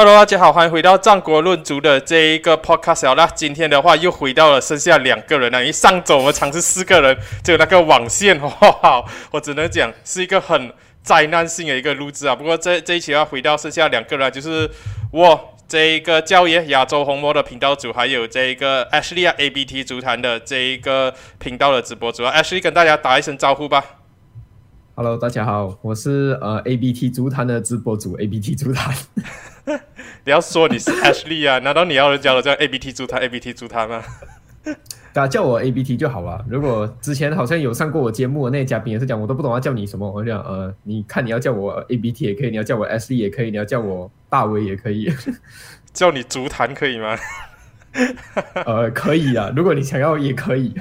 Hello，大家好，欢迎回到战国论足的这一个 podcast 啦。今天的话又回到了剩下两个人了，因为上周我们尝试四个人，就那个网线，哇，我只能讲是一个很灾难性的一个录制啊。不过这这一期要回到剩下两个人，就是我这一个教爷亚洲红魔的频道组，还有这一个 Ashley 啊 ABT 足坛的这一个频道的直播组啊。Ashley 跟大家打一声招呼吧。Hello，大家好，我是呃 ABT 足坛的直播主 ABT 足坛。你要说你是 Ashley 啊？难道你要人家都叫 ABT 足坛 ABT 足坛吗？大家叫我 ABT 就好了。如果之前好像有上过我节目的那些嘉宾也是讲，我都不懂要叫你什么。我讲呃，你看你要叫我 ABT 也可以，你要叫我 Ashley 也可以，你要叫我大威也可以。叫你足坛可以吗？呃，可以啊，如果你想要也可以。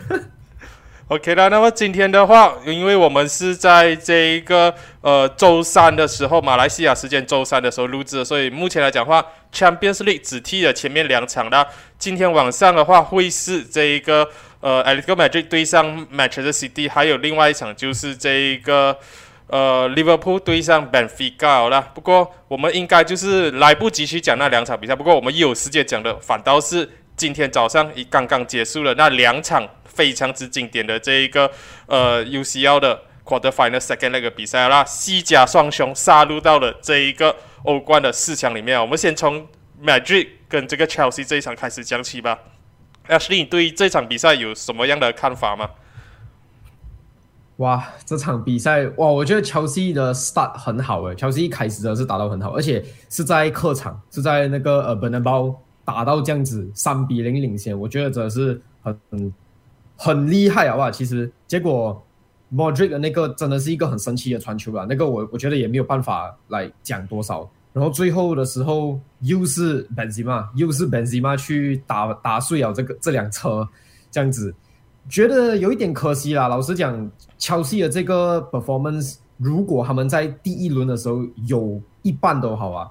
OK 啦，那么今天的话，因为我们是在这一个呃周三的时候，马来西亚时间周三的时候录制，所以目前来讲话，Champions League 只踢了前面两场啦。今天晚上的话，会是这一个呃 a l e t i c Madrid 对上 Manchester City，还有另外一场就是这一个呃 Liverpool 对上 Benfica 啦。不过我们应该就是来不及去讲那两场比赛，不过我们一有时间讲的，反倒是今天早上已刚刚结束了那两场。非常之经典的这一个呃 UCL 的 Quarter Final Second 那个比赛啦，西甲双雄杀入到了这一个欧冠的四强里面。我们先从 Madrid 跟这个 Chelsea 这一场开始讲起吧。Ashley，你对这场比赛有什么样的看法吗？哇，这场比赛哇，我觉得 Chelsea 的 start 很好诶，Chelsea 一开始的是打到很好，而且是在客场，是在那个呃 Bernabeu 打到这样子三比零领先，我觉得这是很。很厉害，好不好？其实结果，Modric 的那个真的是一个很神奇的传球吧？那个我我觉得也没有办法来讲多少。然后最后的时候又是 Benzema，又是 Benzema 去打打碎了这个这辆车，这样子觉得有一点可惜啦。老实讲，乔西的这个 performance，如果他们在第一轮的时候有一半都好啊，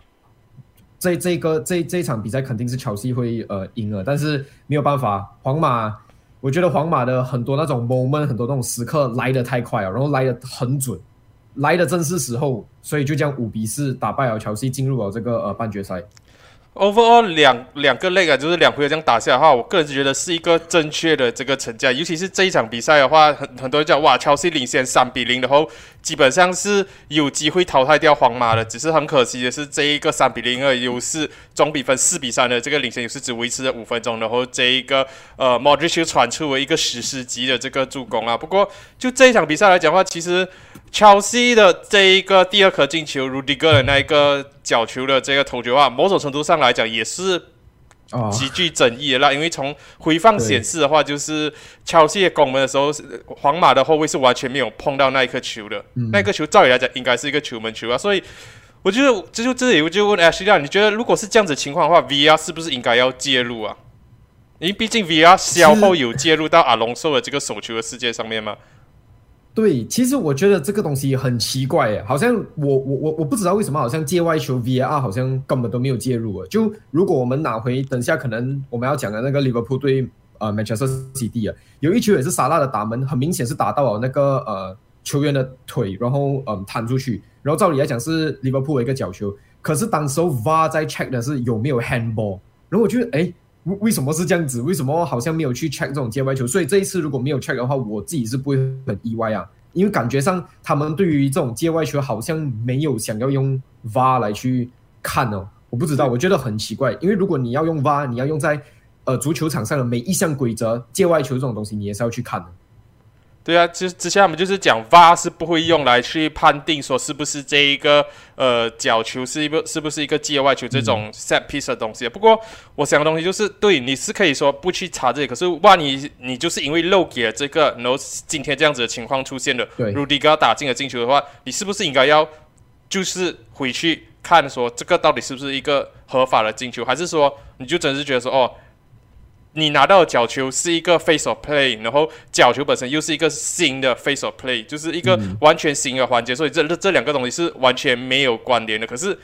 这这个这这场比赛肯定是乔西会呃赢了。但是没有办法，皇马。我觉得皇马的很多那种 moment，很多那种时刻来的太快了，然后来的很准，来的正是时候，所以就将五比四打败了乔西，进入了这个呃半决赛。Overall 两两个类啊，就是两回合这样打下的话，我个人是觉得是一个正确的这个成绩，尤其是这一场比赛的话，很很多人讲哇，乔西领先三比零，然后基本上是有机会淘汰掉皇马的，只是很可惜的是这一个三比零的优势，总比分四比三的这个领先优势只维持了五分钟，然后这一个呃 Modric 传出了一个史诗级的这个助攻啊，不过就这一场比赛来讲的话，其实。乔西的这一个第二颗进球，鲁迪戈的那一个角球的这个头球啊，某种程度上来讲也是极具争议的啦。因为从回放显示的话，就是乔西攻门的时候，皇马的后卫是完全没有碰到那一颗球的。那个球照理来讲应该是一个球门球啊。所以我觉得这就这里我就问亮，你觉得如果是这样子情况的话，VR 是不是应该要介入啊？因为毕竟 VR 稍后有介入到阿隆索的这个手球的世界上面吗？对，其实我觉得这个东西很奇怪诶，好像我我我我不知道为什么，好像界外球 VR 好像根本都没有介入啊。就如果我们拿回等下可能我们要讲的那个利物浦对呃 Manchester City 啊，有一球也是沙拉的打门，很明显是打到了那个呃球员的腿，然后嗯弹出去，然后照理来讲是利物浦的一个角球，可是当时候 VAR 在 check 的是有没有 handball，然后我觉得哎。为为什么是这样子？为什么好像没有去 check 这种界外球？所以这一次如果没有 check 的话，我自己是不会很意外啊。因为感觉上他们对于这种界外球好像没有想要用 VAR 来去看哦。我不知道，我觉得很奇怪。因为如果你要用 VAR，你要用在呃足球场上的每一项规则，界外球这种东西你也是要去看的。对啊，之之前我们就是讲 VAR 是不会用来去判定说是不是这一个呃角球是一个是不是一个界外球这种 set piece 的东西。不过我想的东西就是，对你是可以说不去查这个，可是万一你就是因为漏给了这个，然后今天这样子的情况出现了，对，Rudiger 打进了进球的话，你是不是应该要就是回去看说这个到底是不是一个合法的进球，还是说你就真是觉得说哦？你拿到的角球是一个 face of play，然后角球本身又是一个新的 face of play，就是一个完全新的环节，所以这这这两个东西是完全没有关联的。可是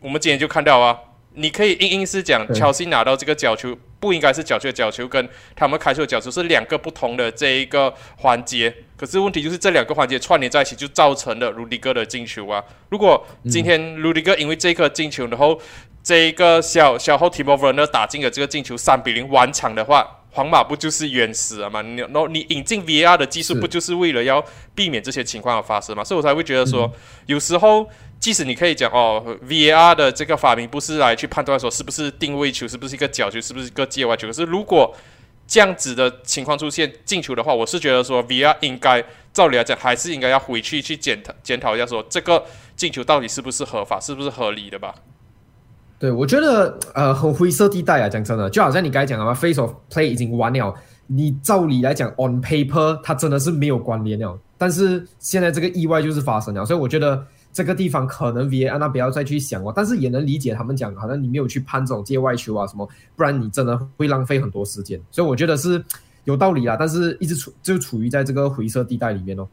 我们今天就看到啊你可以硬硬是讲，乔西拿到这个角球不应该是角球的角球，跟他们开出的角球是两个不同的这一个环节。可是问题就是这两个环节串联在一起，就造成了鲁迪哥的进球啊。如果今天鲁迪哥因为这颗进球，然后这一个小小后 Timo Werner 打进了这个进球，三比零完场的话，皇马不就是冤死了吗？你然后你引进 VAR 的技术，不就是为了要避免这些情况的发生吗？所以我才会觉得说，有时候即使你可以讲哦，VAR 的这个发明不是来去判断说是不是定位球，是不是一个角球，是不是一个界外球，可是如果这样子的情况出现进球的话，我是觉得说 VR 应该照理来讲还是应该要回去去检讨检讨一下，说这个进球到底是不是合法，是不是合理的吧？对，我觉得呃很灰色地带啊，讲真的，就好像你刚才讲的嘛，face of play 已经完了，你照理来讲 on paper 它真的是没有关联了，但是现在这个意外就是发生了，所以我觉得这个地方可能 VAR 那不要再去想哦，但是也能理解他们讲，好像你没有去判这种界外球啊什么，不然你真的会浪费很多时间，所以我觉得是有道理啦，但是一直处就处于在这个灰色地带里面哦。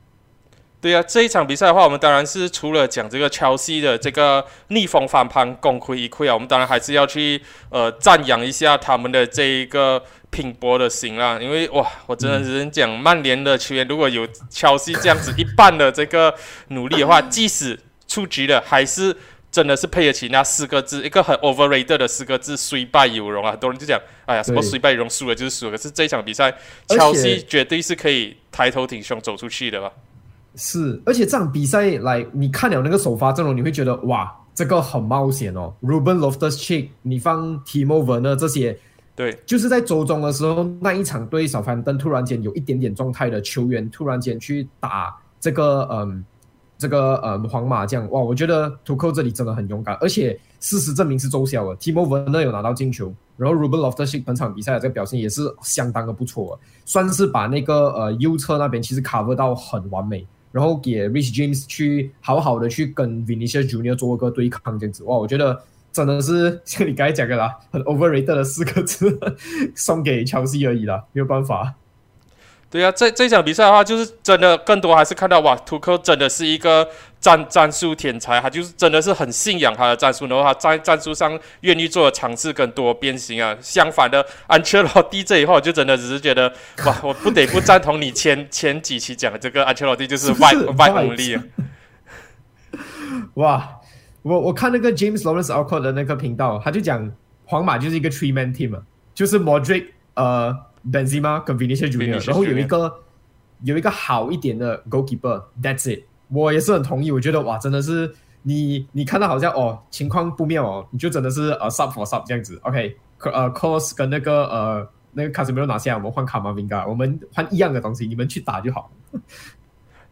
对啊，这一场比赛的话，我们当然是除了讲这个乔西的这个逆风翻盘、功亏一篑啊，我们当然还是要去呃赞扬一下他们的这一个拼搏的心啦。因为哇，我真的只能讲，曼联的球员如果有乔西这样子一半的这个努力的话，即使出局了，还是真的是配得起那四个字，一个很 overrated 的四个字“虽败犹荣”啊。很多人就讲，哎呀，什么对虽败犹荣，输了就是输了。可是这一场比赛，乔西绝对是可以抬头挺胸走出去的吧。是，而且这场比赛来，你看了那个首发阵容，你会觉得哇，这个很冒险哦。Ruben Loftus-Cheek，你放 Timo Werner 这些，对，就是在周中的时候那一场对小凡登突然间有一点点状态的球员，突然间去打这个嗯这个嗯皇马这样，哇，我觉得图克这里真的很勇敢，而且事实证明是奏效了。Timo Werner 有拿到进球，然后 Ruben Loftus-Cheek 本场比赛的这个表现也是相当的不错，算是把那个呃右侧那边其实 cover 到很完美。然后给 Rich James 去好好的去跟 Vinicius Junior 做个对抗，这样子哇，我觉得真的是像你刚才讲的啦，很 overrated 的四个字 送给乔西而已啦，没有办法。对啊，这这场比赛的话，就是真的更多还是看到哇，图克真的是一个战战术天才，他就是真的是很信仰他的战术，然后他在战术上愿意做的尝试更多变形啊。相反的，安切洛蒂这以后就真的只是觉得哇，我不得不赞同你前前几期讲的这个安切洛蒂就是是不是 vibe vibe vibes？only 啊。哇，我我看那个 James Lawrence Alcott 的那个频道，他就讲皇马就是一个 three man team 啊，就是 Modric、呃 Benzema 跟 Vinicius Junior，Vinicius 然后有一个有一个好一点的 goalkeeper，that's it。我也是很同意，我觉得哇，真的是你你看到好像哦情况不妙哦，你就真的是呃 sub for sub 这样子，OK，呃 c o s 跟那个呃那个卡斯梅罗拿下，我们换卡马宾加，我们换一样的东西，你们去打就好。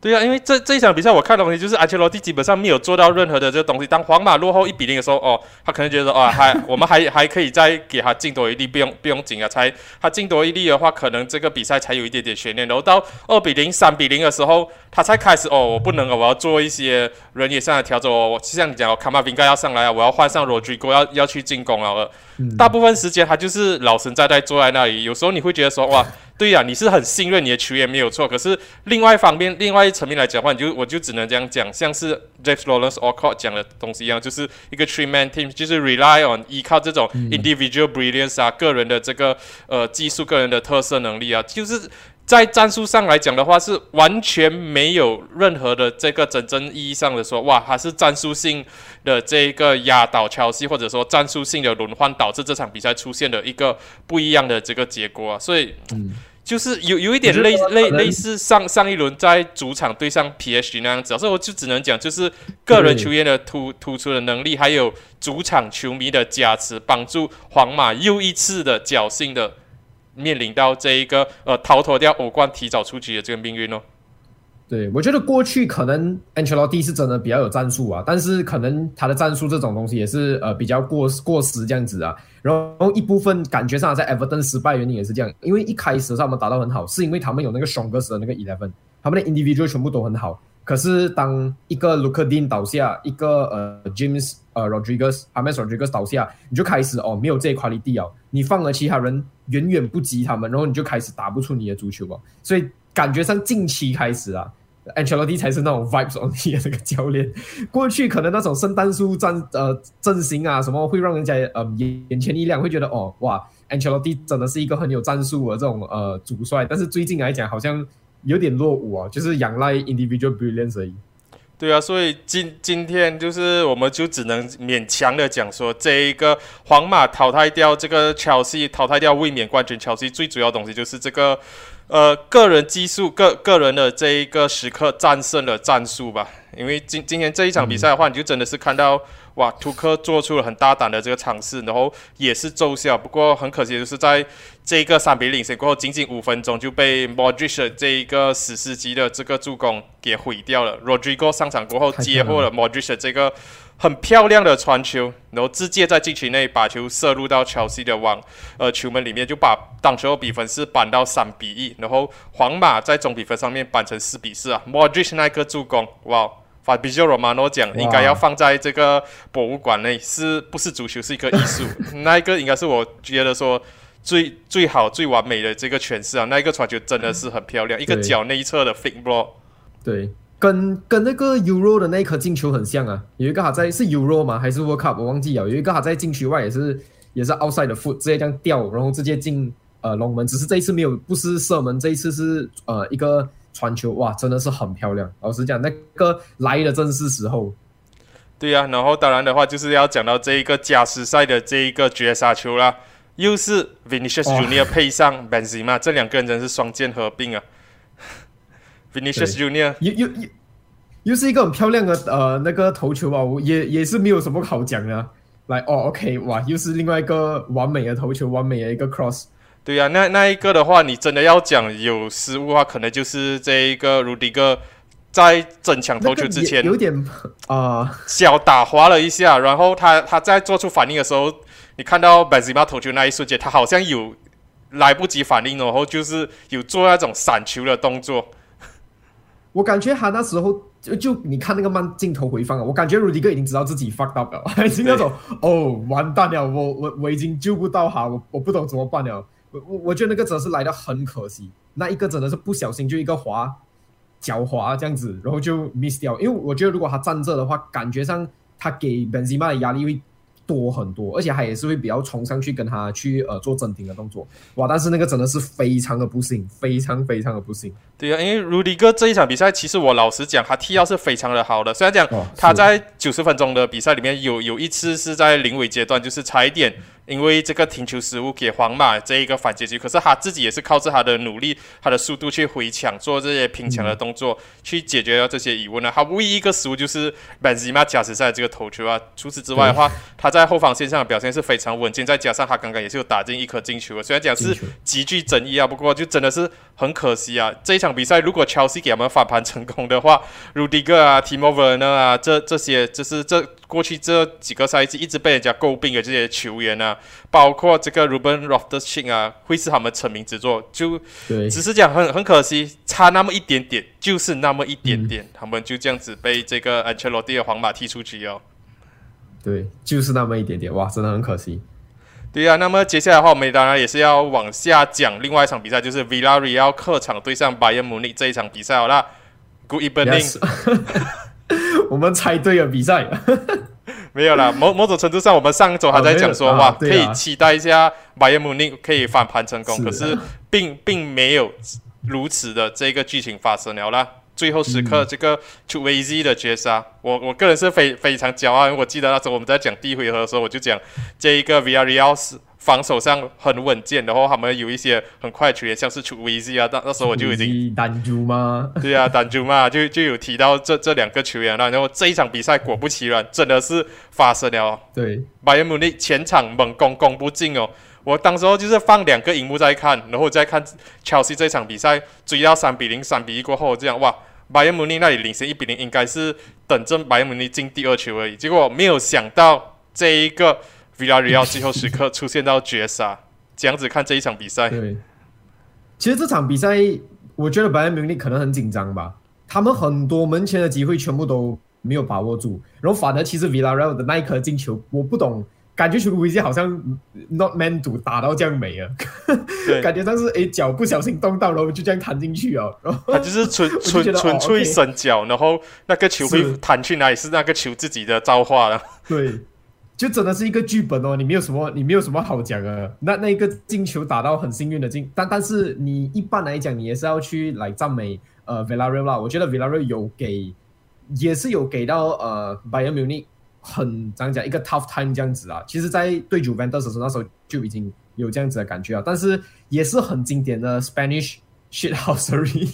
对啊，因为这这一场比赛我看的东西就是安切洛蒂基本上没有做到任何的这个东西。当皇马落后一比零的时候，哦，他可能觉得哦，还我们还还可以再给他进多一粒，不用不用紧啊。才他进多一粒的话，可能这个比赛才有一点点悬念。然后到二比零、三比零的时候，他才开始哦，我不能哦，我要做一些人也上的调整哦。我像你讲，卡马宾盖要上来啊，我要换上罗 drigo 要要去进攻了。大部分时间他就是老神在在坐在那里。有时候你会觉得说哇。对呀、你是很信任你的球员没有错，可是另外一方面，另外一层面来讲的话，你就我就只能这样讲，像是 Jeff Lawrence Alcott 讲的东西一样，就是一个 three man team，就是 rely on 依靠这种 individual brilliance 啊，个人的这个呃技术、个人的特色能力啊，就是。在战术上来讲的话，是完全没有任何的这个真正意义上的说，哇，它是战术性的这个压倒乔西，或者说战术性的轮换导致这场比赛出现的一个不一样的这个结果啊，所以。就是有有一点类类类似上上一轮在主场对上 PSG 那样子啊，所以我就只能讲，就是个人球员的突突出的能力，还有主场球迷的加持，帮助皇马又一次的侥幸的面临到这一个呃逃脱掉欧冠提早出局的这个命运哦。对，我觉得过去可能 Ancelotti 是真的比较有战术啊，但是可能他的战术这种东西也是呃比较过过时这样子啊。然后一部分感觉上在 Everton 失败原因也是这样，因为一开始他们打到很好，是因为他们有那个双格子的那个 eleven，他们的 individual 全部都很好。可是当一个卢克丁倒下，一个呃 James 呃 Rodriguez、James Rodriguez 倒下，你就开始哦没有这一 quality 哦，你放了其他人远远不及他们，然后你就开始打不出你的足球哦。所以感觉上近期开始啊，Ancelotti 才是那种 vibes on 的那个教练。过去可能那种圣诞树战呃阵型啊什么会让人家呃眼眼前一亮，会觉得哦哇，Ancelotti 真的是一个很有战术的这种呃主帅。但是最近来讲好像有点落伍啊，就是仰赖 individual brilliance 而已。对啊，所以今今天就是我们就只能勉强的讲说，这一个皇马淘汰掉这个乔西，淘汰掉卫冕冠军乔西，最主要东西就是这个。呃，个人技术，个个人的这一个时刻战胜了战术吧。因为今今天这一场比赛的话，你就真的是看到哇，图克做出了很大胆的这个尝试，然后也是奏效。不过很可惜，就是在这一个三比零领先过后，仅仅五分钟就被 Modric 这一个史诗级的这个助攻给毁掉了。Rodrigo 上场过后接获了 Modric 这个。很漂亮的传球，然后直接在禁区内把球射入到切西的网，呃，球门里面就把当时的比分是扳到三比一，然后皇马在总比分上面扳成四比四啊。Modric 那个助攻，哇，法比奥罗马诺奖应该要放在这个博物馆内，是不是足球是一个艺术？那一个应该是我觉得说最最好最完美的这个诠释啊，那一个传球真的是很漂亮，一个脚内侧的 fake ball，对。跟跟那个 Euro 的那一颗进球很像啊，有一个还在是 Euro 吗？还是 World Cup？我忘记了，有一个还在禁区外，也是也是 outside 的 foot，直接这样掉，然后直接进呃龙门。只是这一次没有，不是射门，这一次是呃一个传球，哇，真的是很漂亮。老实讲，那个来的正是时候。对呀，然后当然的话，就是要讲到这一个加时赛的这一个绝杀球啦，又是 Vinicius Junior 配上 Benzema，这两个人真是双剑合并啊。Vinicius Junior 又又又又是一个很漂亮的呃那个头球吧，我也也是没有什么好讲的。来哦，OK，哇，又是另外一个完美的头球，完美的一个 cross。对呀，那那一个的话，你真的要讲有失误的话，可能就是这一个卢迪哥在争抢头球之前有点啊小打滑了一下，然后他他在做出反应的时候，你看到 Benzema 头球那一瞬间，他好像有来不及反应，然后就是有做那种闪球的动作。我感觉他那时候就就你看那个慢镜头回放啊，我感觉鲁迪哥已经知道自己 fucked up 了，已经那种哦完蛋了，我我我已经救不到他，我我不懂怎么办了。我我我觉得那个真的是来的很可惜，那一个真的是不小心就一个滑脚滑这样子，然后就 miss 掉。因为我觉得如果他站这的话，感觉上他给本西马的压力会。多很多，而且他也是会比较冲上去跟他去呃做整停的动作，哇！但是那个真的是非常的不幸，非常非常的不幸。对啊，因为卢迪哥这一场比赛，其实我老实讲，他踢到是非常的好的。虽然讲他在九十分钟的比赛里面有有一次是在临尾阶段，就是差一点。因为这个停球失误给皇马这一个反击局，可是他自己也是靠着他的努力、他的速度去回抢，做这些拼抢的动作，去解决掉这些疑问呢。他唯一一个失误就是 Benzema 加时赛这个头球啊。除此之外的话，他在后防线上的表现是非常稳健，再加上他刚刚也是有打进一颗进球，虽然讲是极具争议啊，不过就真的是很可惜啊。这一场比赛如果 Chelsea 给他们翻盘成功的话，Rudiger 啊、Timo Werner 啊，这这些就是这。过去这几个赛季一直被人家诟病的这些球员啊，包括这个 Ruben r o f t e s c h i n 啊，会是他们成名之作。就只是讲很很可惜，差那么一点点，就是那么一点点，他们就这样子被这个 Ancelotti 的皇马踢出去哦。对，就是那么一点点，哇，真的很可惜。对啊，那么接下来的话，我们当然也是要往下讲另外一场比赛，就是 Villarreal 客场对上 Bayern Munich 这一场比赛好啦。Good evening。我们猜对了比赛，没有啦。某某种程度上，我们上周还在讲说，哇，可以期待一下马耶姆尼可以反盘成功，可是并并没有如此的这个剧情发生了啦。最后时刻，这个出 V Z 的绝杀，我我个人是非非常骄傲。我记得那时候我们在讲第一回合的时候，我就讲这一个 V R E L 是。防守上很稳健，然后他们有一些很快球员，像是出 VZ 啊，那那时候我就已经单珠吗？对啊，单珠嘛，就就有提到这这两个球员了。然后这一场比赛果不其然，真的是发生了。对，拜仁慕尼前场猛攻攻不进哦。我当时候就是放两个荧幕在看，然后再看切尔西这场比赛追到三比零、三比一过后，这样哇，拜仁慕尼那里领先一比零，应该是等着拜仁慕尼进第二球而已。结果没有想到这一个。Villarreal 最后时刻出现到绝杀，这样子看这一场比赛。对，其实这场比赛，我觉得拜仁慕尼可能很紧张吧，他们很多门前的机会全部都没有把握住，然后反而其实 Villarreal 的那一颗进球，我不懂感觉球威胁好像 not meant to 打到这样没了，对。感觉像是诶脚不小心动到，然后就这样弹进去哦，然后他就是 纯纯纯粹伸脚，然后那个球会弹去哪里是那个球自己的造化了。对，就真的是一个剧本哦，你没有什么，你没有什么好讲啊。那那一个进球打到很幸运的进，但但是你一般来讲，你也是要去来赞美呃 v i l l a r r e a。我觉得 v i l l a r r e a 有给，也是有给到呃 Bayern Munich 很怎么讲一个 tough time 这样子啊。其实，在对 Juventus 的时候，那时候就已经有这样子的感觉啊，但是也是很经典的 Spanish。shithousery，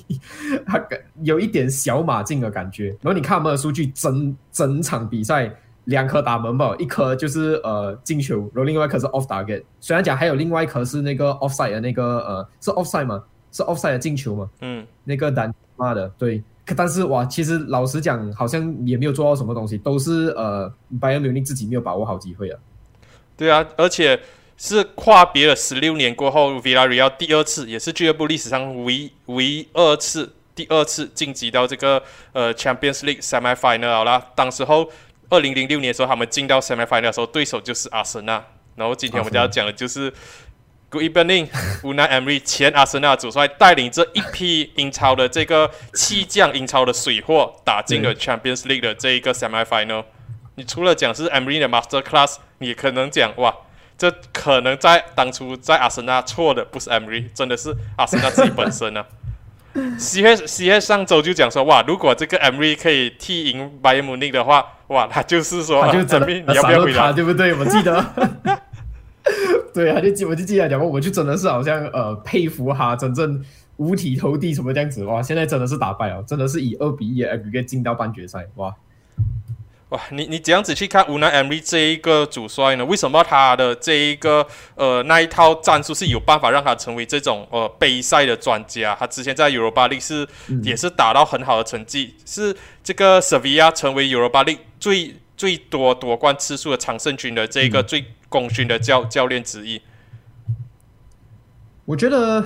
有一点小马竞的感觉。然后你看他们的数据，整整场比赛两颗打门吧，一颗就是呃进球，然后另外一颗是 off target。虽然讲还有另外一颗是那个 offside 的那个呃是 offside 吗？是 offside 的进球吗？嗯，那个单妈的对。可但是哇，其实老实讲，好像也没有做到什么东西，都是呃 Bayern Munich 自己没有把握好机会啊。对啊，而且是跨别了十六年过后，Villarreal 第二次，也是俱乐部历史上唯唯二次第二次晋级到这个呃 Champions League semi final 好啦。当时候二零零六年的时候，他们进到 semi final 的时候，对手就是阿森纳。然后今天我们就要讲的就是。Good evening，Unai Emery 前阿森纳主帅带领这一批英超的这个弃将英超的水货，打进了 Champions League 的这一个 semi final。你除了讲是 Emery 的 master class，你可能讲哇，这可能在当初在阿森纳错的不是 Emery，真的是阿森纳自己本身啊。西黑西黑上周就讲说哇，如果这个 Emery 可以踢赢 Bayern Munich 的话，哇，他就是说他就真的 Emery 你要不要回他，对不对？我记得，对，他就记，我就记得讲过，我就真的是好像呃佩服他，真正五体投地什么这样子哇！现在真的是打败了，真的是以二比一的 aggregate 进到半决赛哇！哇，你你这样子去看无奈 Emery 这一个主帅呢？为什么他的这一个呃那一套战术是有办法让他成为这种呃杯赛的专家？他之前在 Europa League 是、也是打到很好的成绩，是这个 Sevilla 成为 Europa League 最最多夺冠次数的常胜军的这一个最功勋的教教练之一。我觉得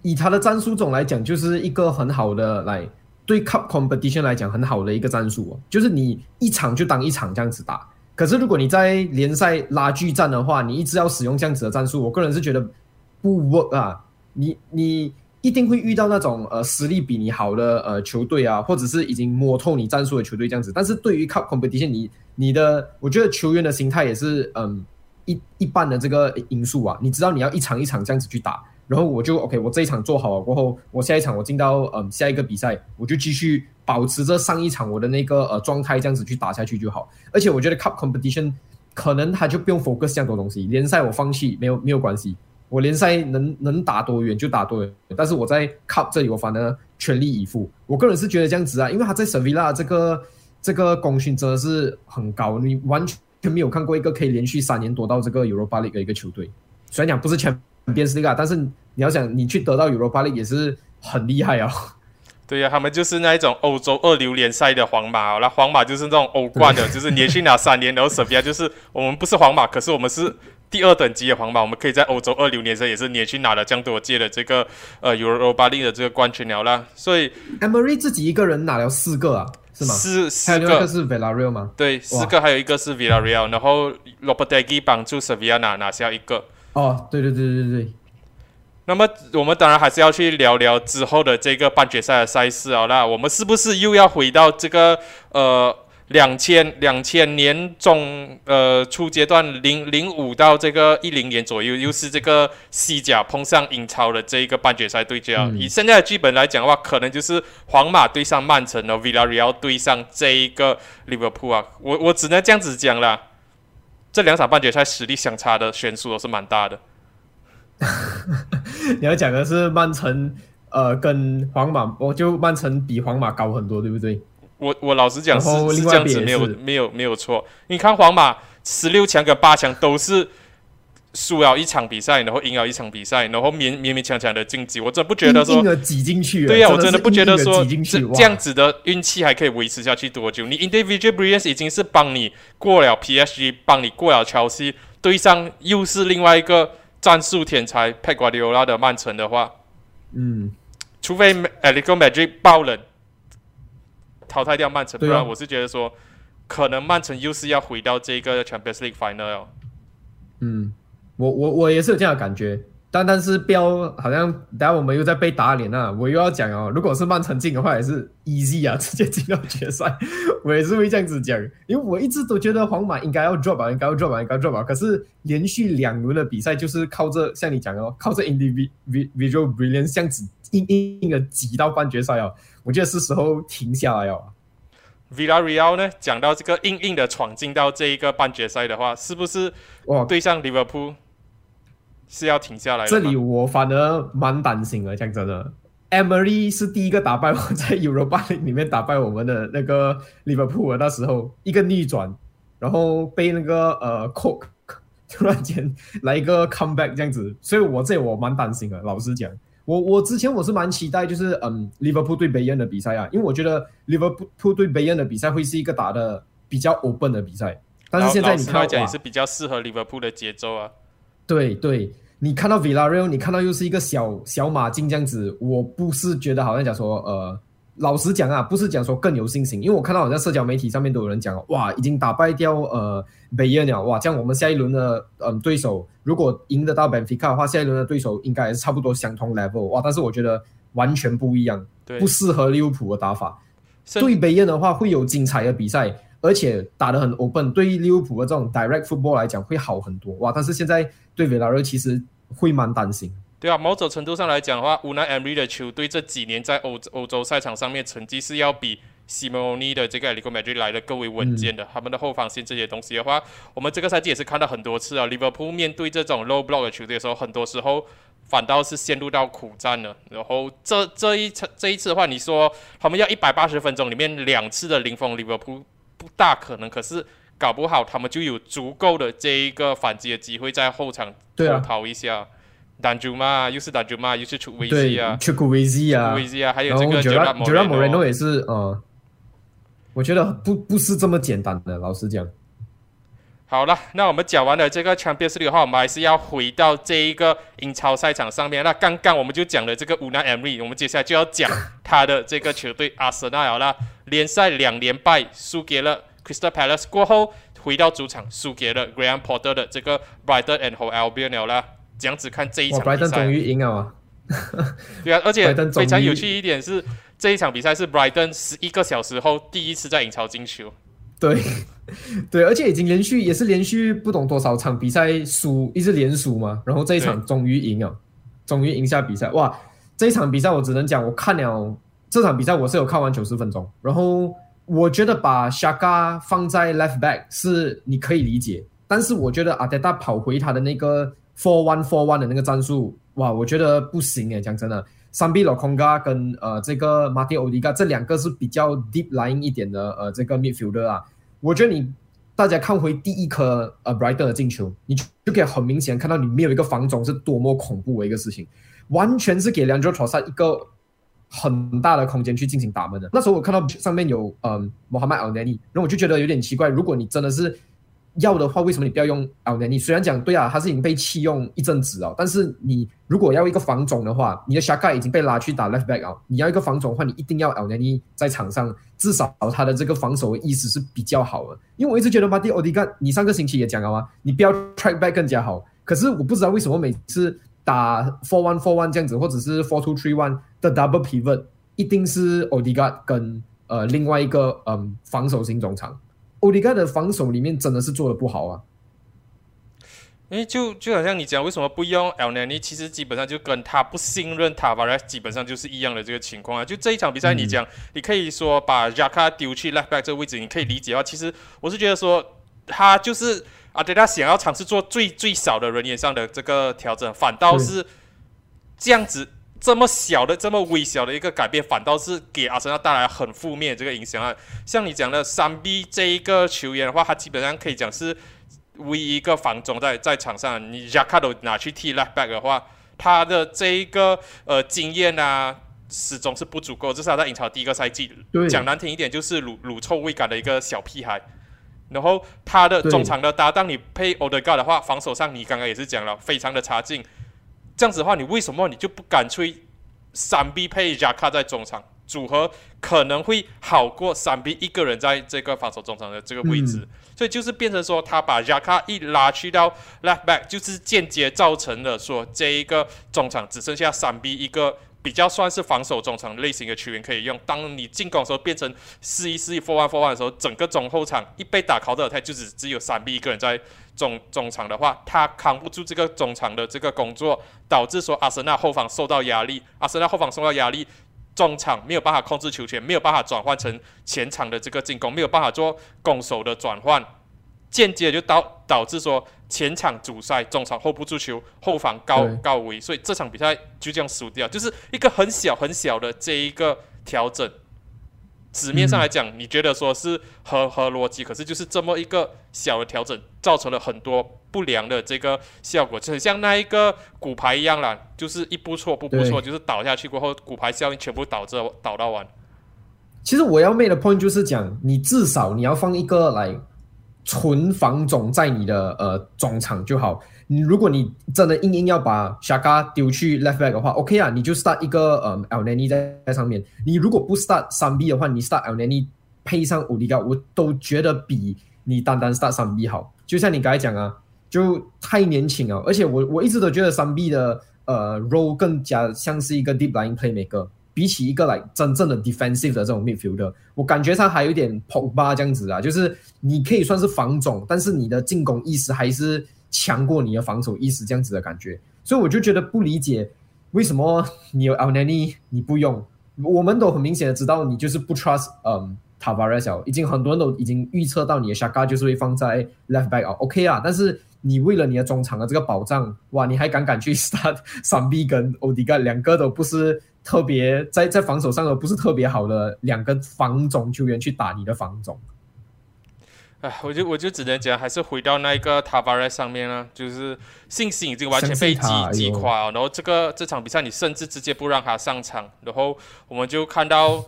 以他的战术总来讲，就是一个很好的来对 cup competition 来讲很好的一个战术哦，就是你一场就当一场这样子打。可是如果你在联赛拉锯战的话，你一直要使用这样子的战术，我个人是觉得不 work 啊。你你一定会遇到那种呃实力比你好的呃球队啊，或者是已经摸透你战术的球队这样子。但是对于 cup competition，你你的我觉得球员的心态也是嗯一一半的这个因素啊。你知道你要一场一场这样子去打。然后我就 OK，我这一场做好了过后，我下一场我进到嗯下一个比赛，我就继续保持着上一场我的那个呃状态，这样子去打下去就好。而且我觉得 Cup competition 可能他就不用 focus 这样多东西，联赛我放弃没有没有关系，我联赛能能打多远就打多远，但是我在 Cup 这里我反而全力以赴。我个人是觉得这样子啊，因为他在 Sevilla 这个这个功勋真的是很高，你完全没有看过一个可以连续三年夺到这个 Europa League 的一个球队。虽然讲不是全。边是那个，但是你要想，你去得到 Europa League 也是很厉害哦。对呀、他们就是那一种欧洲二流联赛的皇马，那皇马就是那种欧冠的，就是连续拿三年，然后塞维亚就是我们不是皇马，可是我们是第二等级的皇马，我们可以在欧洲二流联赛也是连续拿了这样多届的这个呃 Europa League 的这个冠军了啦，所以 Emery 自己一个人拿了四个啊，是吗？四还四个有一个是 Villarreal 吗？对四个，还有一个是 Villarreal，然后 Lopetegui 帮助塞维亚拿拿下一个。哦，对对对对对对，那么我们当然还是要去聊聊之后的这个半决赛的赛事啊。那我们是不是又要回到这个呃两千两千年中呃初阶段零零五到这个一零年左右，又是这个西甲碰上英超的这一个半决赛对决啊？嗯以现在的剧本来讲的话，可能就是皇马对上曼城，然后 Villarreal 对上这一个利物浦啊。我我只能这样子讲啦。这两场半决赛实力相差的悬殊都是蛮大的。你要讲的是曼城，呃，跟皇马，我就曼城比皇马高很多，对不对？我我老实讲是是这样子，没有没有没有错。你看皇马十六强跟八强都是输了一场比赛，然后赢了一场比赛，然后勉勉勉强强的晋级。我真不觉得说对呀、我真真的不觉得说这这样子的运气还可以维持下去多久？你 individual brilliance 已经是帮你过了 PSG，帮你过了乔西，对上又是另外一个战术天才佩瓜迪奥拉的曼城的话，嗯，除非 a l e c o Madrid 爆冷淘汰掉曼城，不然我是觉得说，可能曼城又是要回到这个 Champions League final 了。嗯，我我我也是有这样的感觉。但但是标好像，等下我们又在被打脸啊！我又要讲哦，如果是曼城进的话，也是 easy 啊，直接进到决赛。我也是会这样子讲，因为我一直都觉得皇马应该要 drop 吧，应该要 drop 吧，应该 drop 吧。可是连续两轮的比赛，就是靠着像你讲的，靠着 individual brilliance 这样子硬硬硬的挤到半决赛哦。我觉得是时候停下来哦。Villarreal 呢，讲到这个硬硬的闯进到这一个半决赛的话，是不是哇对上 Liverpool？是要停下来。这里我反而蛮担心的，讲真的，Emery 是第一个打败我在 Europa 里面打败我们的那个 Liverpool 那时候一个逆转，然后被那个呃 Cook 突然间来一个 comeback 这样子，所以我这我蛮担心的。老实讲，我我之前我是蛮期待就是嗯 Liverpool 对 Bayern 的比赛啊，因为我觉得 Liverpool 对 Bayern 的比赛会是一个打的比较 open 的比赛，但是现在你看讲也是比较适合 Liverpool 的节奏啊。对对，你看到 Villarreal，你看到又是一个小小马竞这样子，我不是觉得好像讲说，呃，老实讲啊，不是讲说更有信心，因为我看到好像社交媒体上面都有人讲，哇，已经打败掉呃北耶了，哇，这样我们下一轮的嗯对手如果赢得到 Benfica 的话，下一轮的对手应该也是差不多相同 level，哇，但是我觉得完全不一样，不适合利物浦的打法，对北耶的话会有精彩的比赛。而且打得很 open，对于利物浦的这种 direct football 来讲会好很多哇！但是现在对维拉瑞其实会蛮担心。对啊，某种程度上来讲的话，乌奈 Emery 的球队这几年在欧欧洲赛场上面成绩是要比西蒙尼的这个 Liverpool Madrid 来的更为稳健的。他们的后防线这些东西的话，我们这个赛季也是看到很多次啊。Liverpool 面对这种 low block 的球队的时候，很多时候反倒是陷入到苦战了。然后这这一次这一次的话，你说他们要一百八十分钟里面两次的零封 Liverpool。不大可能，可是搞不好他们就有足够的这一个反击的机会，在后场偷逃一下。丹朱嘛，又是丹朱嘛，又是出维西啊，出库维西啊，维西啊，还有这个杰拉杰拉莫雷诺也是，呃，我觉得不不是这么简单的，老实讲。好了，那我们讲完了这个 Champions League 的话，我们还是要回到这一个英超赛场上面。那刚刚我们就讲了这个乌纳 Emery，我们接下来就要讲他的这个球队阿森纳了。联赛两连败，输给了 Crystal Palace 过后，回到主场输给了 Graham Potter 的这个 Brighton and Hove Albion 了。这样子看这一场比赛，终于赢了啊。对啊，而且非常有趣一点是，这一场比赛是 Brighton 十一个小时后第一次在英超进球。对，对，而且已经连续也是连续不懂多少场比赛输，一直连输嘛。然后这一场终于赢了，终于赢下比赛。哇，这一场比赛我只能讲，我看了这场比赛，我是有看完九十分钟。然后我觉得把 Shaka 放在 left back 是你可以理解，但是我觉得阿德达跑回他的那个 four one four one 的那个战术，哇，我觉得不行诶，讲真的。三 B 罗空加跟呃这个马蒂欧迪嘎这两个是比较 deep line 一点的呃这个 midfielder 啊，我觉得你大家看回第一颗呃 Brighton 的进球，你就可以很明显看到你没有一个防总是多么恐怖的一个事情，完全是给两脚 tross 萨一个很大的空间去进行打门的。那时候我看到上面有嗯穆罕默尔内尼，然后我就觉得有点奇怪，如果你真的是。要的话，为什么你不要用奥尼？你虽然讲对啊，他是已经被弃用一阵子哦，但是你如果要一个防总的话，你的下盖已经被拉去打 left back 啊，你要一个防总的话，你一定要奥尼在场上，至少他的这个防守意识是比较好的。因为我一直觉得马蒂奥迪干，你上个星期也讲了吗？你不要 track back 更加好。可是我不知道为什么每次打 four one four one 这样子，或者是 four two three one 的 double pivot，一定是奥迪干跟呃另外一个嗯防守型中场。欧迪盖的防守里面真的是做的不好啊！哎，就就好像你讲，为什么不用 El Nani？其实基本上就跟他不信任他吧，基本上就是一样的这个情况啊。就这一场比赛，你讲，你可以说把 Jaka 丢去 left back 这个位置，你可以理解的话，其实我是觉得说，他就是阿德他想要尝试做最最少的人员上的这个调整，反倒是这样子。这么小的、这么微小的一个改变，反倒是给阿森纳带来很负面这个影响啊！像你讲的三 B 这一个球员的话，他基本上可以讲是唯一一个防中在在场上。你加卡都拿去踢 left back 的话，他的这一个呃经验啊，始终是不足够。这是他在英超第一个赛季，讲难听一点就是乳乳臭未干的一个小屁孩。然后他的中场的搭档你配 o d e g a r 的话，防守上你刚刚也是讲了，非常的差劲。这样子的话，你为什么你就不敢吹三 B 配加卡在中场？组合可能会好过三 B 一个人在这个防守中场的这个位置，所以就是变成说他把 Jaka 一拉去到 left back，就是间接造成了说这一个中场只剩下三 B 一个。比较算是防守中场类型的球员可以用。当你进攻的时候变成四一四一 four one four one 的时候，整个中后场一被打考德尔泰就只只有三 B 一个人在中中场的话，他扛不住这个中场的这个工作，导致说阿森纳后防受到压力，阿森纳后防受到压力，中场没有办法控制球权，没有办法转换成前场的这个进攻，没有办法做攻守的转换。间接就导导致说前场阻塞，中场 hold 不住球，后防高高危，所以这场比赛就这样输掉，就是一个很小很小的这一个调整。纸面上来讲，你觉得说是合合逻辑，可是就是这么一个小的调整，造成了很多不良的这个效果，就很像那一个骨牌一样啦，就是一步错步步错，就是倒下去过后，骨牌效应全部导致倒到完。其实我要 make 的 point 就是讲，你至少你要放一个来。纯防总在你的呃中场就好。你如果你真的硬硬要把 Shaka 丢去 left back 的话，OK 啊，你就 start 一个呃 L Nani 在在上面。你如果不 start 三 B 的话，你 start L Nani 配上 o d i g a 我都觉得比你单单 start 三 B 好。就像你刚才讲啊，就太年轻啊，而且我我一直都觉得三 B 的呃 role 更加像是一个 deep line playmaker。比起一个来真正的 defensive 的这种 midfielder，我感觉上还有点 Pogba 这样子啊，就是你可以算是防总，但是你的进攻意识还是强过你的防守意识这样子的感觉，所以我就觉得不理解为什么你有 Al Nani 你不用，我们都很明显的知道你就是不 trust 嗯 Tavares，已经很多人都已经预测到你的 Shaka 就是会放在 left back 啊，OK 啊，但是你为了你的中场的这个保障，哇，你还敢敢去 start 三 B 跟 o d 盖两个都不是。特别在在防守上都不是特别好的两个防总球员去打你的防总，哎，我就我就只能讲，还是回到那一个塔巴 r 上面了，就是信心已经完全被击击垮了。然后这个这场比赛你甚至直接不让他上场，然后我们就看到，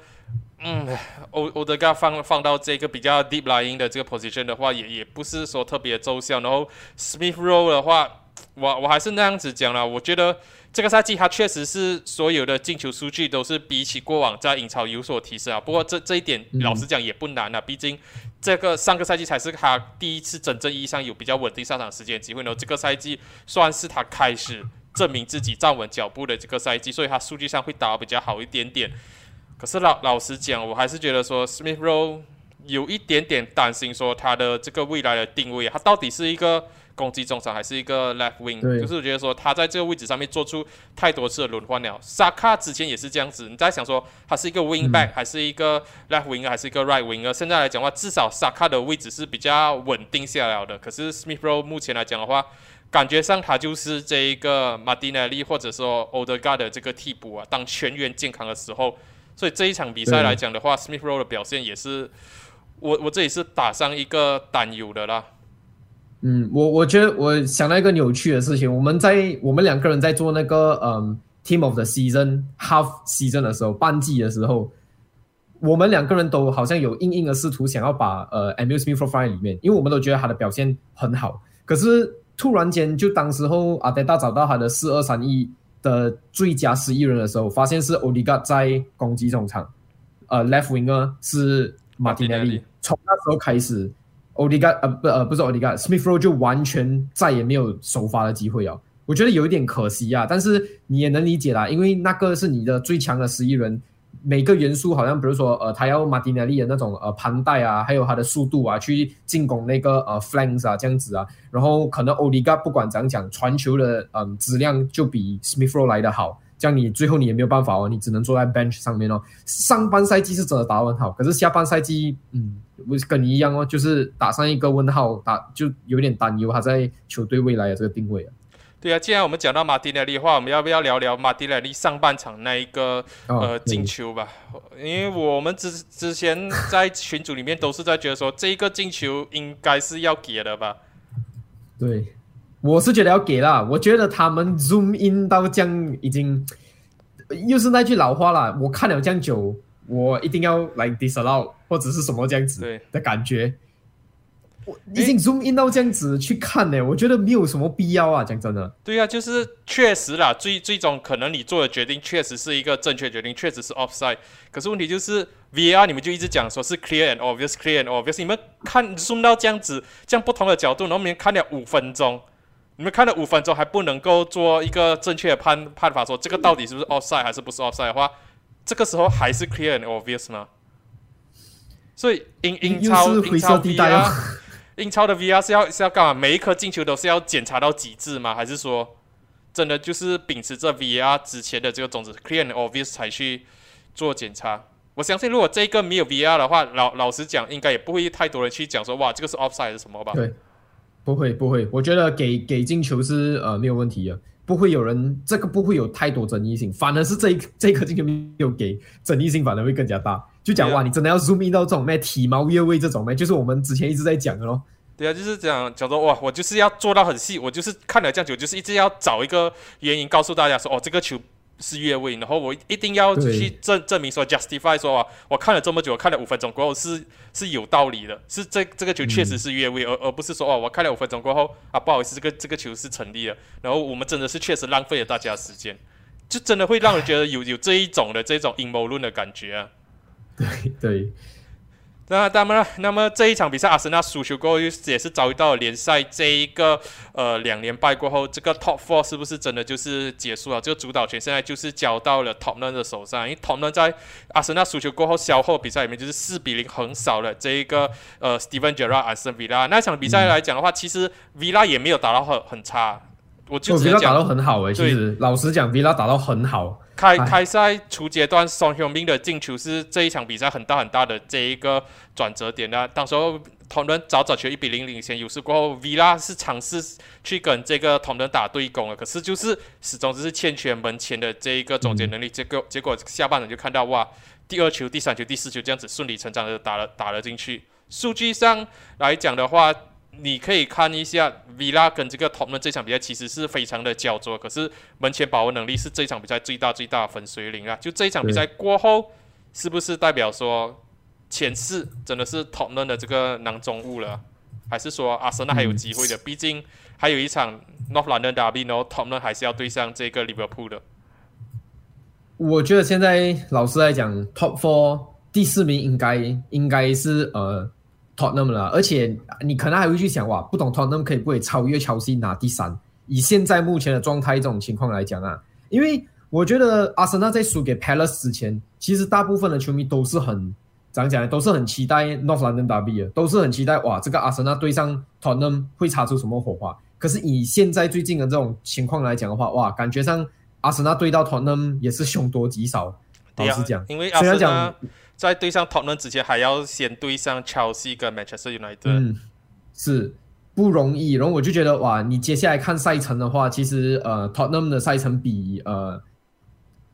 嗯，欧欧德加放放到这个比较 deep lying 的这个 position 的话，也也不是说特别奏效。然后 Smith Rowe 的话，我我还是那样子讲了，我觉得。这个赛季他确实是所有的进球数据都是比起过往在英超有所提升啊。不过这这一点老实讲也不难啊，毕竟这个上个赛季才是他第一次真正意义上有比较稳定上场时间机会呢。这个赛季算是他开始证明自己站稳脚步的这个赛季，所以他数据上会打得比较好一点点。可是老老实讲，我还是觉得说 Smith Rowe 有一点点担心说他的这个未来的定位，他到底是一个。攻击中场还是一个 left wing，就是我觉得说他在这个位置上面做出太多次的轮换了。萨卡之前也是这样子，你在想说他是一个 wing back 还是一个 left wing 还是一个 right wing？现在来讲的话，至少萨卡的位置是比较稳定下来的。可是 Smith Rowe 目前来讲的话，感觉上他就是这一个 Martinelli 或者说 Odegaard 的这个替补啊。当全员健康的时候，所以这一场比赛来讲的话，Smith Rowe 的表现也是我我这里是打上一个担忧的啦。嗯，我我觉得我想到一个有趣的事情，我们在我们两个人在做那个嗯 team of the season half season 的时候，半季的时候，我们两个人都好像有硬硬的试图想要把呃 amuse me profile 里面，因为我们都觉得他的表现很好，可是突然间就当时候阿德达找到他的四二三一的最佳十一人的时候，发现是 o l i g a 在攻击中场，呃 left winger 是 Martinelli，从那时候开始。奥迪加呃不呃不是奥迪加，Smith Rowe 就完全再也没有首发的机会啊！我觉得有一点可惜啊，但是你也能理解啦，因为那个是你的最强的十一人，每个元素好像比如说呃他要马丁内利的那种呃盘带啊，还有他的速度啊，去进攻那个呃 flanks 啊这样子啊，然后可能奥迪加不管怎样讲，传球的嗯质量就比 Smith 罗来的好。这样你最后你也没有办法哦，你只能坐在 bench 上面哦。上半赛季是真的打很好，可是下半赛季，嗯，我跟你一样哦，就是打上一个问号，打就有点担忧他在球队未来的这个定位啊。对啊，既然我们讲到马丁内利的话，我们要不要聊聊马丁内利上半场那一个呃进球吧？因为我们之之前在群组里面都是在觉得说，这一个进球应该是要给的吧？对。我是觉得要给啦，我觉得他们 zoom in 到这样已经，又是那句老话了。我看了这样久，我一定要来 disallow 或者是什么这样子的感觉。我已经 zoom in 到这样子去看呢，我觉得没有什么必要啊，讲真的。对啊，就是确实啦，最最终可能你做的决定确实是一个正确决定，确实是 offside。可是问题就是 VR 你们就一直讲说是 clear and obvious，clear and obvious。你们看 zoom 到这样子，这样不同的角度，然后你们看了五分钟，你们看了五分钟还不能够做一个正确的判判法，说这个到底是不是 offside 还是不是 offside 的话，这个时候还是 clear and obvious 吗？所以英英超英超 VR。英超的 VR 是要是要干嘛？每一颗进球都是要检查到极致吗？还是说真的就是秉持着 VR 之前的这个种子 clear and obvious 才去做检查？我相信如果这个没有 VR 的话，老老实讲，应该也不会太多人去讲说哇，这个是 offside 是什么吧？对，不会不会，我觉得给给进球是呃没有问题的，不会有人这个不会有太多争议性，反而是这一这颗进球没有给争议性，反而会更加大。就讲哇，你真的要 zoom in 到这种咩体毛越位这种咩，就是我们之前一直在讲的咯。对啊，就是讲讲说哇，我就是要做到很细，我就是看了这样久，就是一直要找一个原因告诉大家说哦，这个球是越位，然后我一定要去证证明说 justify 说啊，我看了这么久，看了五分钟过后是是有道理的，是这这个球确实是越位，而而不是说哦，我看了五分钟过后啊，不好意思，这个这个球是成立的，然后我们真的是确实浪费了大家时间，就真的会让人觉得有有这一种的这种阴谋论的感觉啊。对 对，那那么那么这一场比赛，阿森纳输球过后，也是遭遇到了联赛这一个呃两连败过后，这个 Top Four 是不是真的就是结束了？这个主导权现在就是交到了 Tottenham 的手上，因为 Tottenham 在阿森纳输球过后，消耗比赛里面就是四比零横扫了这一个呃 Steven Gerrard 阿森维拉。那场比赛来讲的话，其实 Villa 也没有打到很很差，我就直接讲打到很好诶。其实老实讲，Villa 打到很好。开开赛初阶段，宋雄明的进球是这一场比赛很大很大的这一个转折点的。当时候同仁早早球一比零领先优势过后，V 拉是尝试去跟这个同仁打对攻了，可是就是始终只是欠缺门前的这一个总结能力。结果结果下半场就看到哇，第二球、第三球、第四球这样子顺理成章的打了打了进去。数据上来讲的话。你可以看一下 Villa 跟这个 Tottenham 这场比赛其实是非常的焦灼，可是门前把握能力是这场比赛最大最大的分水岭啊！就这一场比赛过后，是不是代表说前四真的是 Tottenham 的这个囊中物了？还是说阿森纳还有机会的？毕竟还有一场 North London Derby，然后 Tottenham 还是要对上这个 Liverpool 的。我觉得现在老实来讲，Top Four 第四名应该应该是呃。Tottenham 了，而且你可能还会去想哇，不懂 Tottenham 可以不可以超越乔西拿第三？以现在目前的状态这种情况来讲啊，因为我觉得阿森纳在输给 Palace 之前，其实大部分的球迷都是很怎样讲呢？都是很期待 North London Derby 的，都是很期待哇，这个阿森纳对上 Tottenham 会擦出什么火花？可是以现在最近的这种情况来讲的话，哇，感觉上阿森纳对到 Tottenham 也是凶多吉少。老实讲，因为阿森纳。在对上 Tottenham 之前，还要先对上 Chelsea 跟 Manchester United。嗯，是不容易。然后我就觉得，哇，你接下来看赛程的话，其实呃，Tottenham 的赛程比呃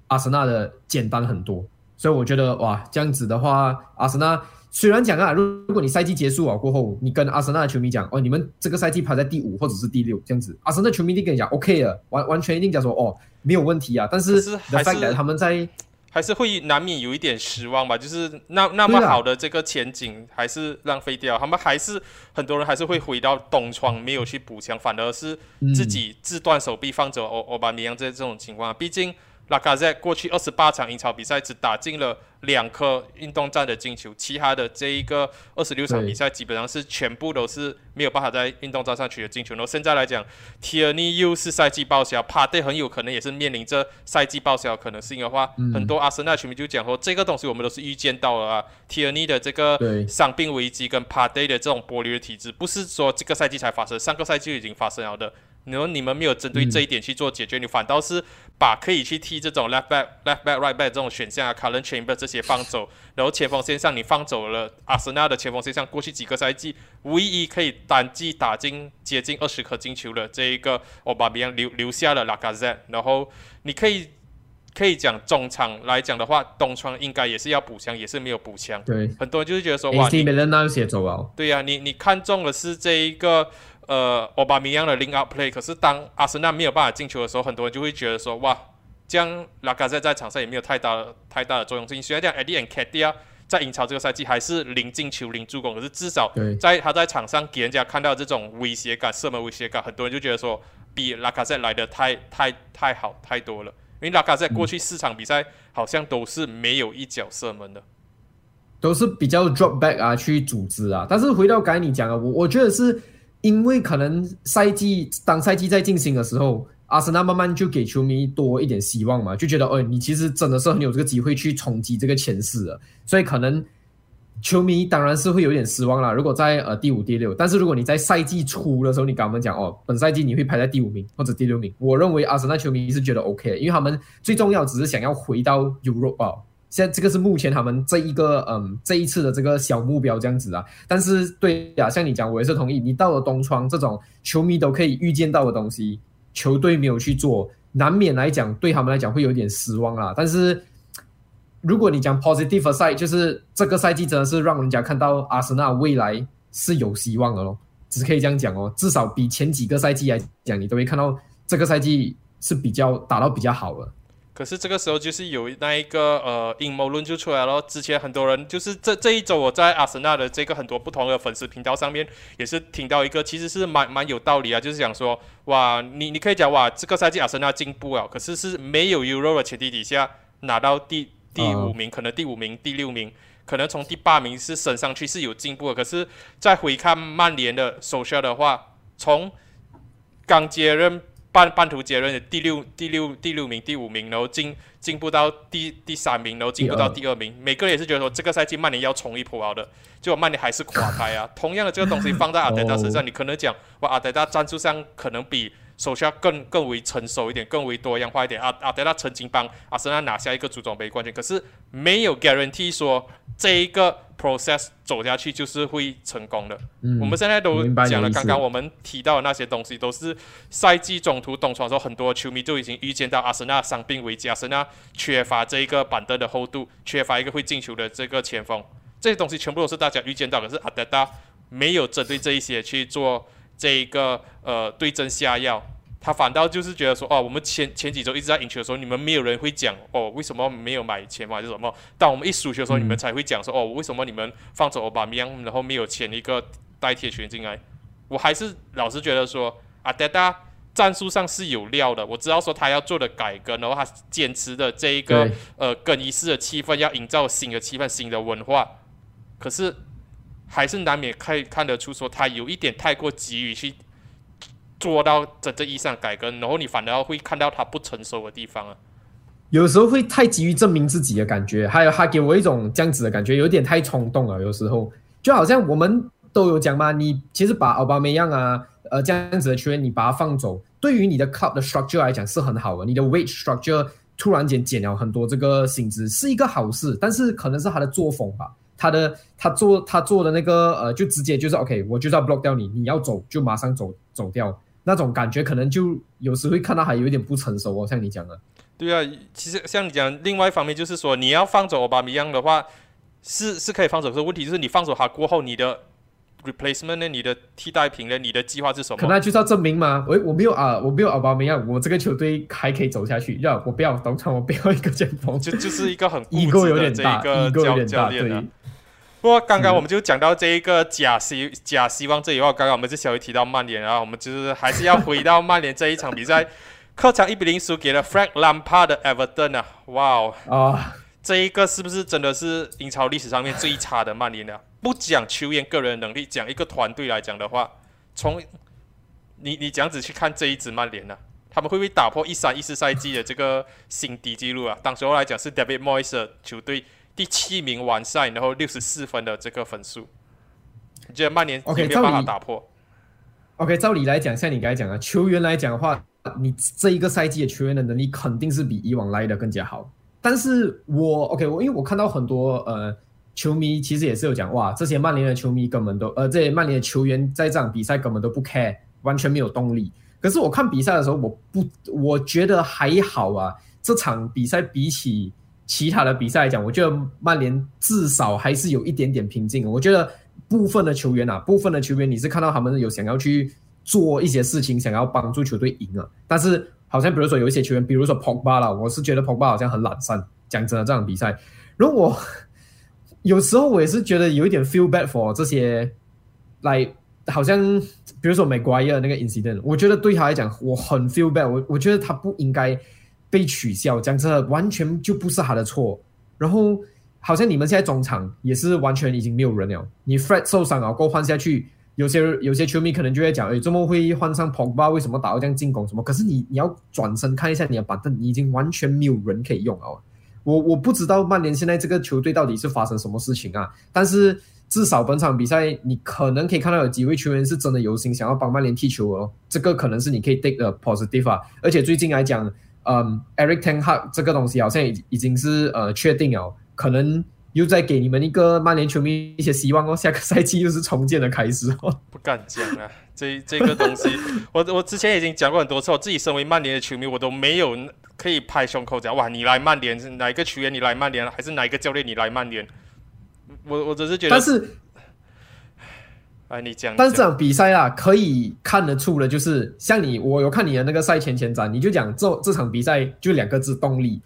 阿森纳的简单很多。所以我觉得，哇，这样子的话，阿森纳虽然讲啊，如如果你赛季结束了过后，你跟阿森纳的球迷讲，哦，你们这个赛季排在第五或者是第六这样子，阿森纳球迷一定跟你讲 OK 了，完完全一定讲说，哦，没有问题啊。但是还是他们在。还是会难免有一点失望吧，就是那那么好的这个前景还是浪费掉，他们还是很多人还是会回到东窗，没有去补强，反而是自己自断手臂放走欧欧巴尼扬这这种情况，毕竟。拉卡在过去二十八场英超比赛只打进了两颗运动战的进球，其他的这一个二十六场比赛基本上是全部都是没有办法在运动战上取得进球。然后现在来讲，t 尔尼又是赛季报销，帕蒂很有可能也是面临着赛季报销可能性的话，很多阿森纳球迷就讲说，这个东西我们都是预见到了啊。t 尔尼的这个伤病危机跟帕蒂的这种剥离的体质，不是说这个赛季才发生，上个赛季就已经发生了的。然后你们没有针对这一点去做解决，你反倒是把可以去踢这种 left back、left back、right back 这种选项啊 c a r l e n Chamber 这些放走，然后前锋线上你放走了阿森纳的前锋线上，过去几个赛季唯一可以单季打进接近二十颗进球的这一个奥巴梅扬留留下了拉卡泽，然后你可以可以讲中场来讲的话，东窗应该也是要补强，也是没有补强。对，很多人就是觉得说哇，你没人那些走啊。对呀，你你看中的是这一个。呃，奥巴梅扬的 link up play，可是当阿森纳没有办法进球的时候，很多人就会觉得说，哇，这样拉卡塞在场上也没有太大太大的作用性。虽然讲 Eddie and Katia 在英超这个赛季还是零进球、零助攻，可是至少对在他在场上给人家看到这种威胁感、射门威胁感，很多人就觉得说比拉卡塞来的太太太好太多了。因为拉卡塞过去四场比赛好像都是没有一脚射门的。都是比较 drop back 啊，去组织啊。但是回到刚才你讲的，我我觉得是因为可能赛季当赛季在进行的时候，阿森纳慢慢就给球迷多一点希望嘛，就觉得哦，你其实真的是很有这个机会去冲击这个前四的，所以可能球迷当然是会有点失望啦。如果在呃第五、第六，但是如果你在赛季初的时候，你跟我们讲哦，本赛季你会排在第五名或者第六名，我认为阿森纳球迷是觉得 OK，因为他们最重要只是想要回到 Europe。现在这个是目前他们这一个嗯这一次的这个小目标这样子啊，但是对呀，像你讲，我也是同意。你到了东窗这种球迷都可以预见到的东西，球队没有去做，难免来讲对他们来讲会有点失望啦。但是如果你讲 positive side，就是这个赛季真的是让人家看到阿森纳未来是有希望的咯，只可以这样讲哦。至少比前几个赛季来讲，你都会看到这个赛季是比较打到比较好的。可是这个时候就是有那一个呃阴谋论就出来了。之前很多人就是这这一周我在阿森纳的这个很多不同的粉丝频道上面也是听到一个其实是蛮蛮有道理啊，就是讲说哇你你可以讲哇这个赛季阿森纳进步了，可是是没有 Euro 的前提底下拿到第第五名，可能第五名第六名，可能从第八名是升上去是有进步的。可是再回看曼联的首秀的话，从刚接任。半半途结论的第六、第六、第六名、第五名，然后进进步到第第三名，然后进步到第二名。每个人也是觉得说，这个赛季曼联要冲一波好的，结果曼联还是垮台啊。同样的这个东西放在 阿德达身上，你可能讲哇，阿德达战术上可能比手下更更为成熟一点，更为多样化一点。阿阿德拉曾经帮阿森纳拿下一个足总杯冠军，可是没有 guarantee 说这一个。process 走下去就是会成功的。嗯，我们现在都讲了，刚刚我们提到的那些东西，都是赛季中途东窗的时候，很多球迷就已经预见到阿森纳伤病危机，阿森纳缺乏这一个板凳的厚度，缺乏一个会进球的这个前锋，这些东西全部都是大家预见到。可是阿德达没有针对这一些去做这一个呃对症下药。他反倒就是觉得说，哦，我们前前几周一直在赢球的时候，你们没有人会讲，哦，为什么没有买钱嘛还是什么？当我们一输球的时候，你们才会讲说，哦，为什么你们放走欧巴米扬，然后没有签一个代替球员进来？我还是老是觉得说，阿德达战术上是有料的。我知道说他要做的改革，然后他坚持的这一个呃更衣室的气氛，要营造新的气氛、新的文化。可是还是难免可以看得出说，他有一点太过急于去。做到真正意义上改革，然后你反而会看到他不成熟的地方啊。有时候会太急于证明自己的感觉，还有他给我一种这样子的感觉，有点太冲动了。有时候就好像我们都有讲嘛，你其实把奥巴梅扬啊，呃这样子的球员你把他放走，对于你的 club 的 structure 来讲是很好的。你的 wage structure 突然间减了很多这个薪资是一个好事，但是可能是他的作风吧，他的他做他做的那个呃，就直接就是 OK，我就要 block 掉你，你要走就马上走走掉。那种感觉可能就有时会看到还有点不成熟哦，像你讲的。对啊，其实像你讲，另外一方面就是说，你要放走奥巴米扬的话，是是可以放走，可是问题就是你放走他过后，你的 replacement 呢？你的替代品呢？你的计划是什么？可能就是要证明吗？喂，我没有啊，我没有奥巴米扬，我这个球队还可以走下去。要我不要东窗，我不要一个前锋，就就是一个很固执的这，一个教教练啊。不过刚刚我们就讲到这一个假希假希望这一话，刚刚我们是稍微提到曼联，然后我们就是还是要回到曼联这一场比赛，客场一比零输给了 Frank Lampard 的 Everton 啊，哇哦啊，这一个是不是真的是英超历史上面最差的曼联呢？不讲球员个人能力，讲一个团队来讲的话，从你你这样子去看这一支曼联呢，他们会不会打破一三一四赛季的这个新低纪录啊？当时候来讲是 David Moyes 球队。第七名完赛，然后六十四分的这个分数，你觉得曼联有没有办法打破？OK，照理来讲，像你刚才讲的，球员来讲的话，你这一个赛季的球员的能力肯定是比以往来的更加好。但是我 OK，我因为我看到很多呃球迷其实也是有讲，哇，这些曼联的球迷根本都呃，这些曼联的球员在这场比赛根本都不 care，完全没有动力。可是我看比赛的时候，我不，我觉得还好啊，这场比赛比起。其他的比赛来讲，我觉得曼联至少还是有一点点平静。我觉得部分的球员啊，部分的球员你是看到他们有想要去做一些事情，想要帮助球队赢啊。但是好像比如说有一些球员，比如说 Pogba 啦，我是觉得 Pogba 好像很懒散。讲真的，这场比赛如果有时候我也是觉得有一点 feel bad for 这些，来好像比如说美国的那个 incident，我觉得对他来讲我很 feel bad，我我觉得他不应该被取消，讲真的完全就不是他的错。然后好像你们现在中场也是完全已经没有人了，你 Fred 受伤了，够换下去，有些有些球迷可能就会讲，哎，怎么会换上 Pogba？为什么打到这样进攻？什么？可是你你要转身看一下你的板凳，你已经完全没有人可以用了。我我不知道曼联现在这个球队到底是发生什么事情啊！但是至少本场比赛，你可能可以看到有几位球员是真的有心想要帮曼联踢球哦。这个可能是你可以 take a positive 啊。而且最近来讲，嗯，Eric Ten Hag 这个东西好像已已经是呃确定了，可能又在给你们一个曼联球迷一些希望哦。下个赛季又是重建的开始哦。不敢讲啊，这这个东西，我我之前已经讲过很多次，我自己身为曼联的球迷，我都没有。可以拍胸口讲哇，你来曼联是哪一个球员？你来曼联还是哪一个教练？你来曼联？我我只是觉得，但是，哎，你讲，但是这场比赛啊，可以看得出的，就是像你，我有看你的那个赛前前瞻，你就讲这这场比赛就两个字动力。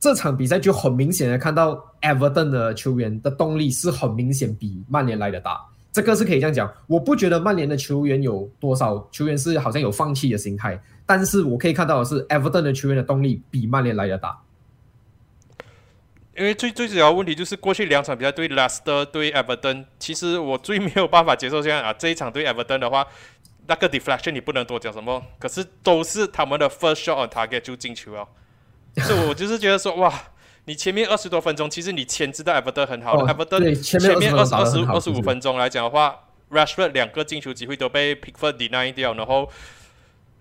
这场比赛就很明显的看到 Everton 的球员的动力是很明显比曼联来的大。这个是可以这样讲，我不觉得曼联的球员有多少球员是好像有放弃的心态，但是我可以看到的是，Everton 的球员的动力比曼联来的大。因为最最主要问题就是过去两场比赛对 Lester 对 Everton，其实我最没有办法接受这样啊，这一场对 Everton 的话，那个 deflection 你不能多讲什么，可是都是他们的 first shot on target 就进球了，所以我就是觉得说哇。你前面二十多分钟，其实你牵制的埃弗顿很好的，埃弗顿前面二十二十二十五分钟来讲的话，Rashford 两个进球机会都被 Pickford deny 掉，然后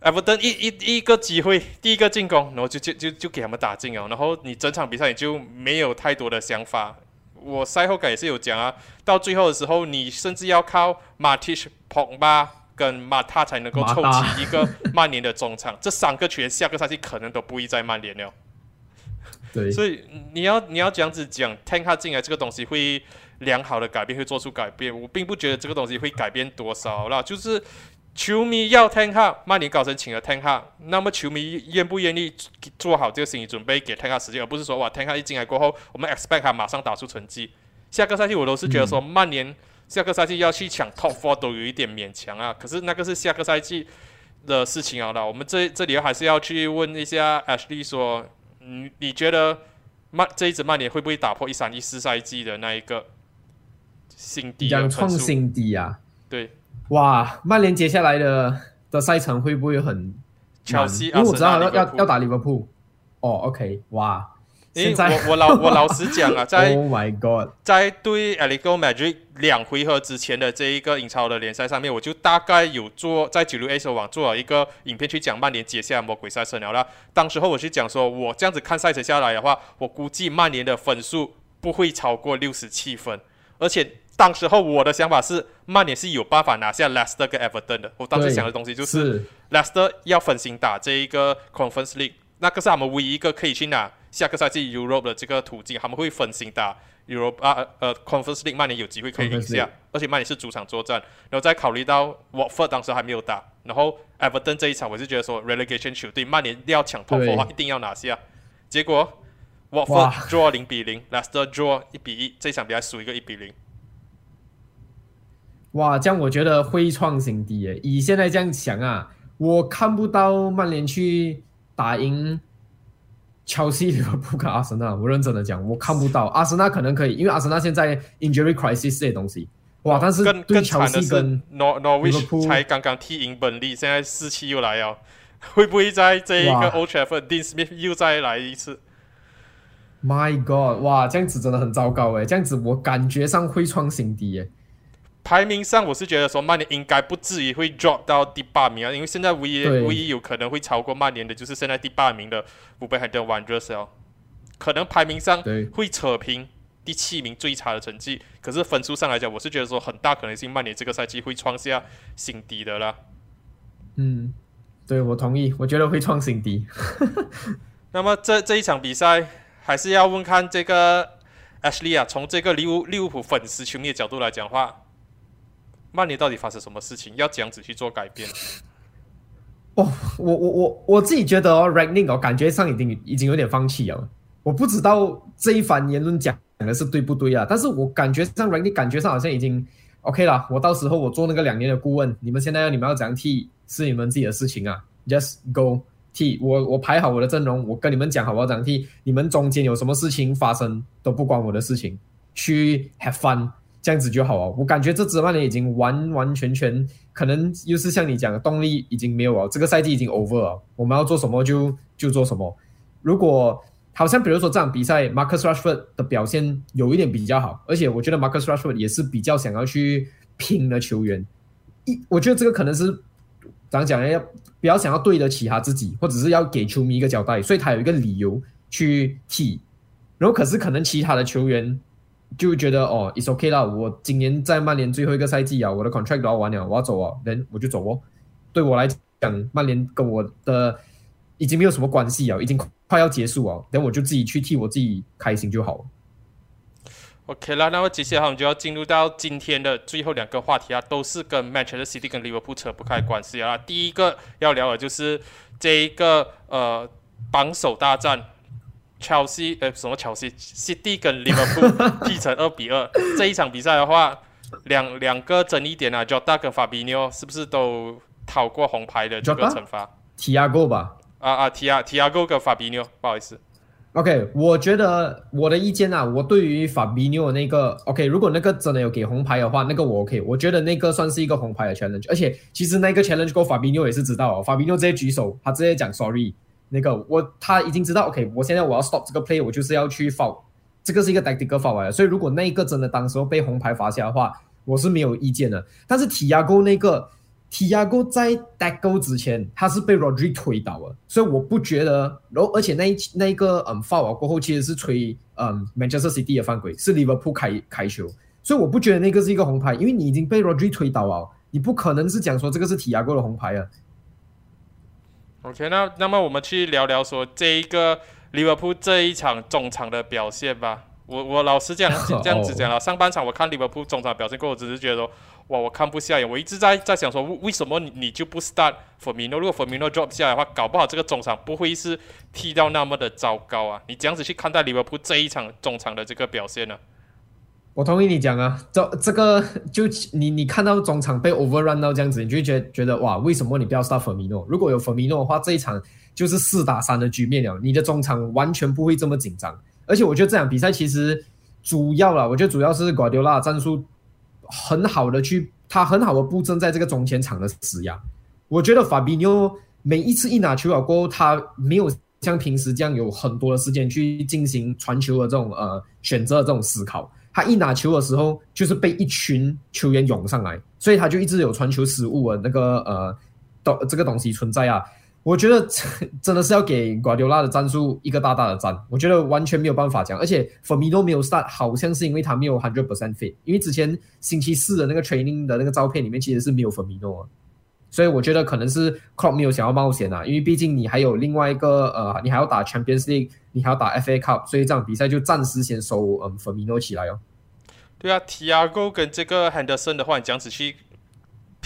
埃弗顿一一一个机会，第一个进攻，然后就就就就给他们打进哦，然后你整场比赛你就没有太多的想法。我赛后感也是有讲啊，到最后的时候，你甚至要靠马蒂什、蓬巴跟马塔才能够凑齐一个曼联的中场，这三个球员下个赛季可能都不会在曼联了。所以你要你要这样子讲，Tank 他进来这个东西会良好的改变，会做出改变。我并不觉得这个东西会改变多少啦，就是球迷要 Tank，曼联高层请了 Tank，那么球迷愿不愿意做好这个心理准备给 Tank 时间，而不是说哇 Tank 一进来过后，我们 expect 他马上打出成绩。下个赛季我都是觉得说曼联下个赛季要去抢 Top Four 都有一点勉强啊。可是那个是下个赛季的事情啊了，我们这这里还是要去问一下 Ashley 说。你你觉得曼这一支曼联会不会打破一三一四赛季的那一个新低？讲创新低啊！对，哇，曼联接下来的的赛程会不会很？乔西，因为我知道要要要打利物浦。哦，OK，哇。因为我我老我老实讲啊，在 Oh my God，在对 a l e g o Madrid 两回合之前的这一个英超的联赛上面，我就大概有做在九六 A 网做了一个影片去讲曼联接下来魔鬼赛程了啦。当时候我去讲说，我这样子看赛程下来的话，我估计曼联的分数不会超过六十七分，而且当时候我的想法是，曼联是有办法拿下 Leicester 跟 Everton 的。我当时想的东西就是 Leicester 要分心打这一个 Conference League，那个是他们唯一一个可以去拿。下个赛季 Europe 的这个途径，他们会分心打 Europe 啊呃 Conference League，曼联有机会可以赢下，而且曼联是主场作战，然后再考虑到 Watford 当时还没有打，然后 Everton 这一场，我是觉得说 Relegation 球队曼联要抢头的话，一定要拿下。结果 Watford draw 零比零，Leicester draw 一比一，这场比赛输一个一比零。哇，这样我觉得会创新低诶！以现在这样想啊，我看不到曼联去打赢。切西利物浦跟阿森纳，我认真的讲，我看不到阿森纳可能可以，因为阿森纳现在 injury crisis 这些东西，哇！但是更更惨的是，Nor Norwich 才刚刚踢赢本利，现在士气又来了，会不会在这一个 Old Trafford Dean Smith 又再来一次？My God！哇，这样子真的很糟糕诶，这样子我感觉上会创新低诶。排名上，我是觉得说曼联应该不至于会 drop 到第八名啊，因为现在唯一唯一有可能会超过曼联的，就是现在第八名的五贝海德 Wanderers 可能排名上会扯平第七名最差的成绩，可是分数上来讲，我是觉得说很大可能性曼联这个赛季会创下新低的啦。嗯，对我同意，我觉得会创新低。那么这这一场比赛还是要问看这个 Ashley 啊，从这个利物利物浦粉丝球迷的角度来讲话。曼联到底发生什么事情？要这样子去做改变？哦，我我我我自己觉得哦 r a n i n g 哦，感觉上已经已经有点放弃了。我不知道这一番言论讲的是对不对啊？但是我感觉上 Randy 感觉上好像已经 OK 了。我到时候我做那个两年的顾问，你们现在要你们要怎样替是你们自己的事情啊，Just go 替我我排好我的阵容，我跟你们讲好我要怎样替，你们中间有什么事情发生都不关我的事情，去 have fun 这样子就好啊。我感觉这支曼联已经完完全全可能又是像你讲的动力已经没有了，这个赛季已经 over 了，我们要做什么就就做什么。如果好像比如说这场比赛，Marcus Rashford 的表现有一点比较好，而且我觉得 Marcus Rashford 也是比较想要去拼的球员。一，我觉得这个可能是怎样讲呢要比较想要对得起他自己，或者是要给球迷一个交代，所以他有一个理由去踢。然后可是可能其他的球员就觉得哦，it's OK 啦，我今年在曼联最后一个赛季啊，我的 contract 都要完了，我要走啊，人我就走哦。对我来讲，曼联跟我的已经没有什么关系啊，已经。快要结束哦，等我就自己去替我自己开心就好。OK 啦，那么接下来我们就要进入到今天的最后两个话题啊，都是跟 Manchester City 跟 Liverpool 扯不开关系啊。第一个要聊的就是这一个呃榜首大战，Chelsea 呃什么 Chelsea，City 跟 Liverpool 踢成二比二。这一场比赛的话，两两个争议点啊，Jota 跟 Fabinho 是不是都逃过红牌的这个惩罚？Tiago 吧。啊啊 t i a Tiago 跟法比纽，不好意思。OK，我觉得我的意见啊，我对于法比纽那个 OK，如果那个真的有给红牌的话，那个我 OK，我觉得那个算是一个红牌的 challenge。而且其实那个 challenge 过法比纽也是知道，哦，法比纽直接举手，他直接讲 sorry。那个我他已经知道 OK，我现在我要 stop 这个 play，我就是要去 foul，这个是一个 tactical foul 来的。所以如果那一个真的当时候被红牌罚下的话，我是没有意见的。但是 T 亚哥那个。提亚哥在 Deco 之前，他是被 Rodri 推倒了，所以我不觉得。然后，而且那一那一个嗯 foul 过后，其实是吹嗯 Manchester City 的犯规，是 Liverpool 开开球，所以我不觉得那个是一个红牌，因为你已经被 Rodri 推倒了，你不可能是讲说这个是提亚哥的红牌啊。OK，那那么我们去聊聊说这一个 Liverpool 这一场中场的表现吧。我我老实讲 这样子讲了，上半场我看 Liverpool 中场表现过后，只是觉得说。哇，我看不下眼，我一直在在想说，为什么你你就不 start Firmino？如果 Firmino drop 下来的话，搞不好这个中场不会是踢到那么的糟糕啊！你这样子去看待利物浦这一场中场的这个表现呢？我同意你讲啊，这这个就你你看到中场被 overrun 到这样子，你就觉觉得哇，为什么你不要 start Firmino？如果有 Firmino 的话，这一场就是四打三的局面了，你的中场完全不会这么紧张。而且我觉得这场比赛其实主要了，我觉得主要是瓜迪奥拉战术。很好的去，他很好的布阵在这个中前场的死压。我觉得法比纽每一次一拿球啊过后，他没有像平时这样有很多的时间去进行传球的这种呃选择的这种思考。他一拿球的时候，就是被一群球员涌上来，所以他就一直有传球失误的那个呃东这个东西存在啊。我觉得真的是要给瓜迪奥拉的战术一个大大的赞。我觉得完全没有办法讲，而且 Firmino 没有 start，好像是因为他没有 hundred percent fit。因为之前星期四的那个 training 的那个照片里面其实是没有 Firmino，所以我觉得可能是 Club 没有想要冒险啊。因为毕竟你还有另外一个呃，你还要打 Champions League，你还要打 FA Cup，所以这场比赛就暂时先收嗯 f e r m i n o 起来哦。对啊，Tiago 跟这个 Henderson 的话，你讲子去。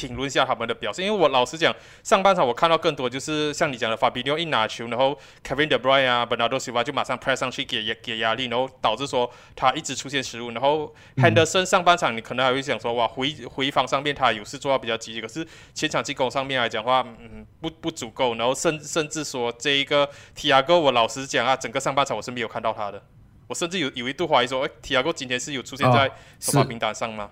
评论一下他们的表现，因为我老实讲，上半场我看到更多就是像你讲的，法比纽一拿球，然后 Kevin De Bruyne 啊，Bernardo Silva 就马上 press 上去给给压力，然后导致说他一直出现失误。然后 Henderson 上半场你可能还会想说，哇，回回防上面他有事做到比较积极，可是前场进攻上面来讲话，嗯，不不足够。然后甚甚至说这一个 Tiago，我老实讲啊，整个上半场我是没有看到他的，我甚至有有一度怀疑说，哎，Tiago 今天是有出现在首发名单上吗？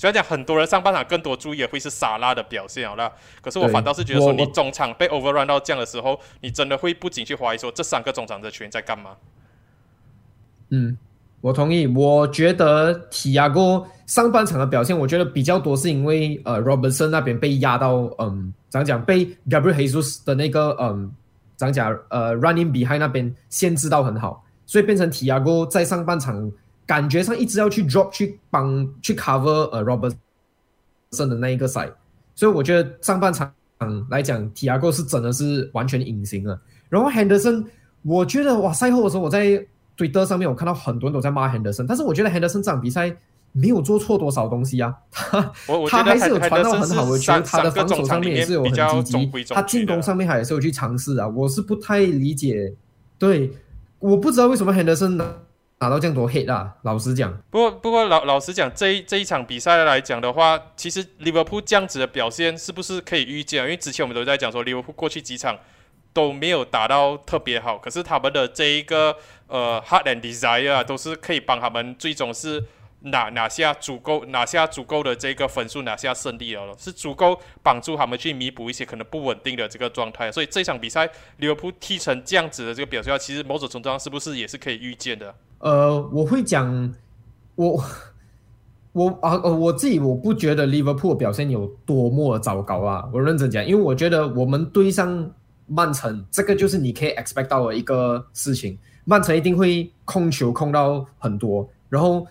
虽然讲很多人上半场更多注意的会是萨拉的表现好了，可是我反倒是觉得说你中场被 overrun 到这样的时候，你真的会不仅去怀疑说这三个中场的球员在干嘛。嗯，我同意。我觉得提亚哥上半场的表现，我觉得比较多是因为呃 Robertson 那边被压到，嗯，怎样讲被 Gabriel Jesus 的那个嗯，怎样讲呃 running behind 那边限制到很好，所以变成提亚哥在上半场。感觉上一直要去 drop 去帮去 cover 呃 Robertson 的那一个赛，所以我觉得上半场来讲，Tiago 是真的是完全隐形了。然后 Henderson，我觉得哇，赛后的时候我在 Twitter 上面我看到很多人都在骂 Henderson，但是我觉得 Henderson 这场比赛没有做错多少东西啊，他他还是有传到很好的球，他的防守上面也是有很积极，他进攻上面还是有去尝试啊，我是不太理解，对，我不知道为什么 Henderson。拿到这样多 hit 啦。老实讲，不过不过老老实讲，这一这一场比赛来讲的话，其实利物浦这样子的表现是不是可以预见？因为之前我们都在讲说利物浦过去几场都没有打到特别好，可是他们的这一个呃 heart and desire 啊，都是可以帮他们最终是。拿拿下足够拿下足够的这个分数，拿下胜利了，是足够帮助他们去弥补一些可能不稳定的这个状态。所以这场比赛利物浦踢成这样子的这个表现，其实某种程度上是不是也是可以预见的？呃，我会讲，我我啊呃我自己我不觉得利物浦表现有多么糟糕啊，我认真讲，因为我觉得我们对上曼城，这个就是你可以 expect 到的一个事情，曼城一定会控球控到很多，然后。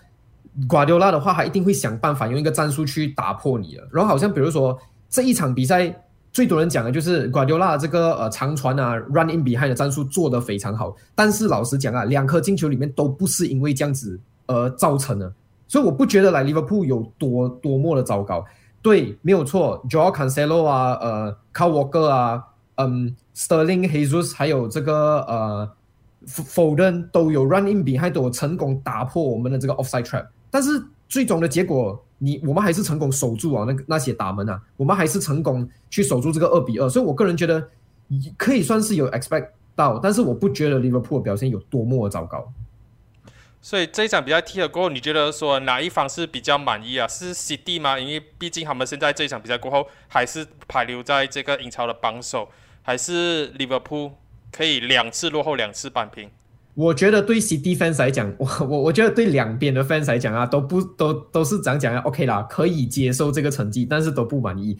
瓜迪奥拉的话，他一定会想办法用一个战术去打破你的。然后好像比如说这一场比赛，最多人讲的就是瓜迪奥拉这个呃长传啊，run in behind 的战术做得非常好。但是老实讲啊，两颗进球里面都不是因为这样子而造成的，所以我不觉得来 Liverpool 有多多么的糟糕。对，没有错，Joao Cancelo 啊，呃，Car Walker 啊，嗯，Sterling Jesus 还有这个呃否认都有 run in behind 都有成功打破我们的这个 offside trap。但是最终的结果，你我们还是成功守住啊，那那些打门啊，我们还是成功去守住这个二比二，所以我个人觉得可以算是有 expect 到，但是我不觉得 Liverpool 表现有多么的糟糕。所以这一场比赛踢了过后，你觉得说哪一方是比较满意啊？是 CD 吗？因为毕竟他们现在这一场比赛过后还是排留在这个英超的榜首，还是 Liverpool 可以两次落后两次扳平？我觉得对 CD fans 来讲，我我我觉得对两边的 fans 来讲啊，都不都都是这样讲啊，OK 啦，可以接受这个成绩，但是都不满意。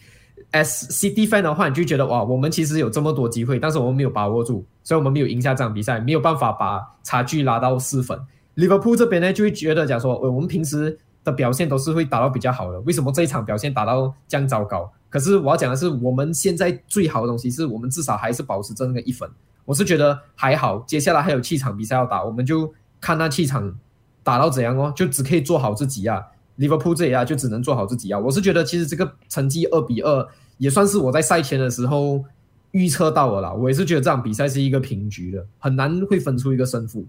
As CD fan 的话，你就觉得哇，我们其实有这么多机会，但是我们没有把握住，所以我们没有赢下这场比赛，没有办法把差距拉到四分。Liverpool 这边呢，就会觉得讲说，我们平时的表现都是会打到比较好的，为什么这一场表现打到这样糟糕？可是我要讲的是，我们现在最好的东西是我们至少还是保持着那个一分。我是觉得还好，接下来还有七场比赛要打，我们就看那七场打到怎样哦，就只可以做好自己啊。Liverpool 这里啊，就只能做好自己啊。我是觉得其实这个成绩二比二也算是我在赛前的时候预测到了啦。我也是觉得这场比赛是一个平局的，很难会分出一个胜负。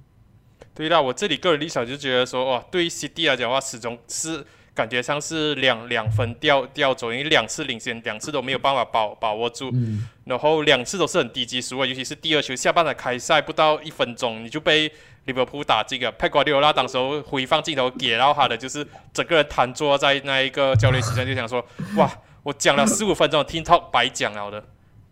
对啦，我这里个人立场就觉得说，哇，对于 CD 来讲的话，始终是。感觉像是两两分掉掉走，因为两次领先，两次都没有办法把把握住，然后两次都是很低级失误，尤其是第二球下半场开赛不到一分钟，你就被利物浦打进了。佩瓜迪奥拉当时候回放镜头给到他的就是整个人瘫坐在那一个教练席上，就想说：哇，我讲了 十五分钟听 talk 白讲了的，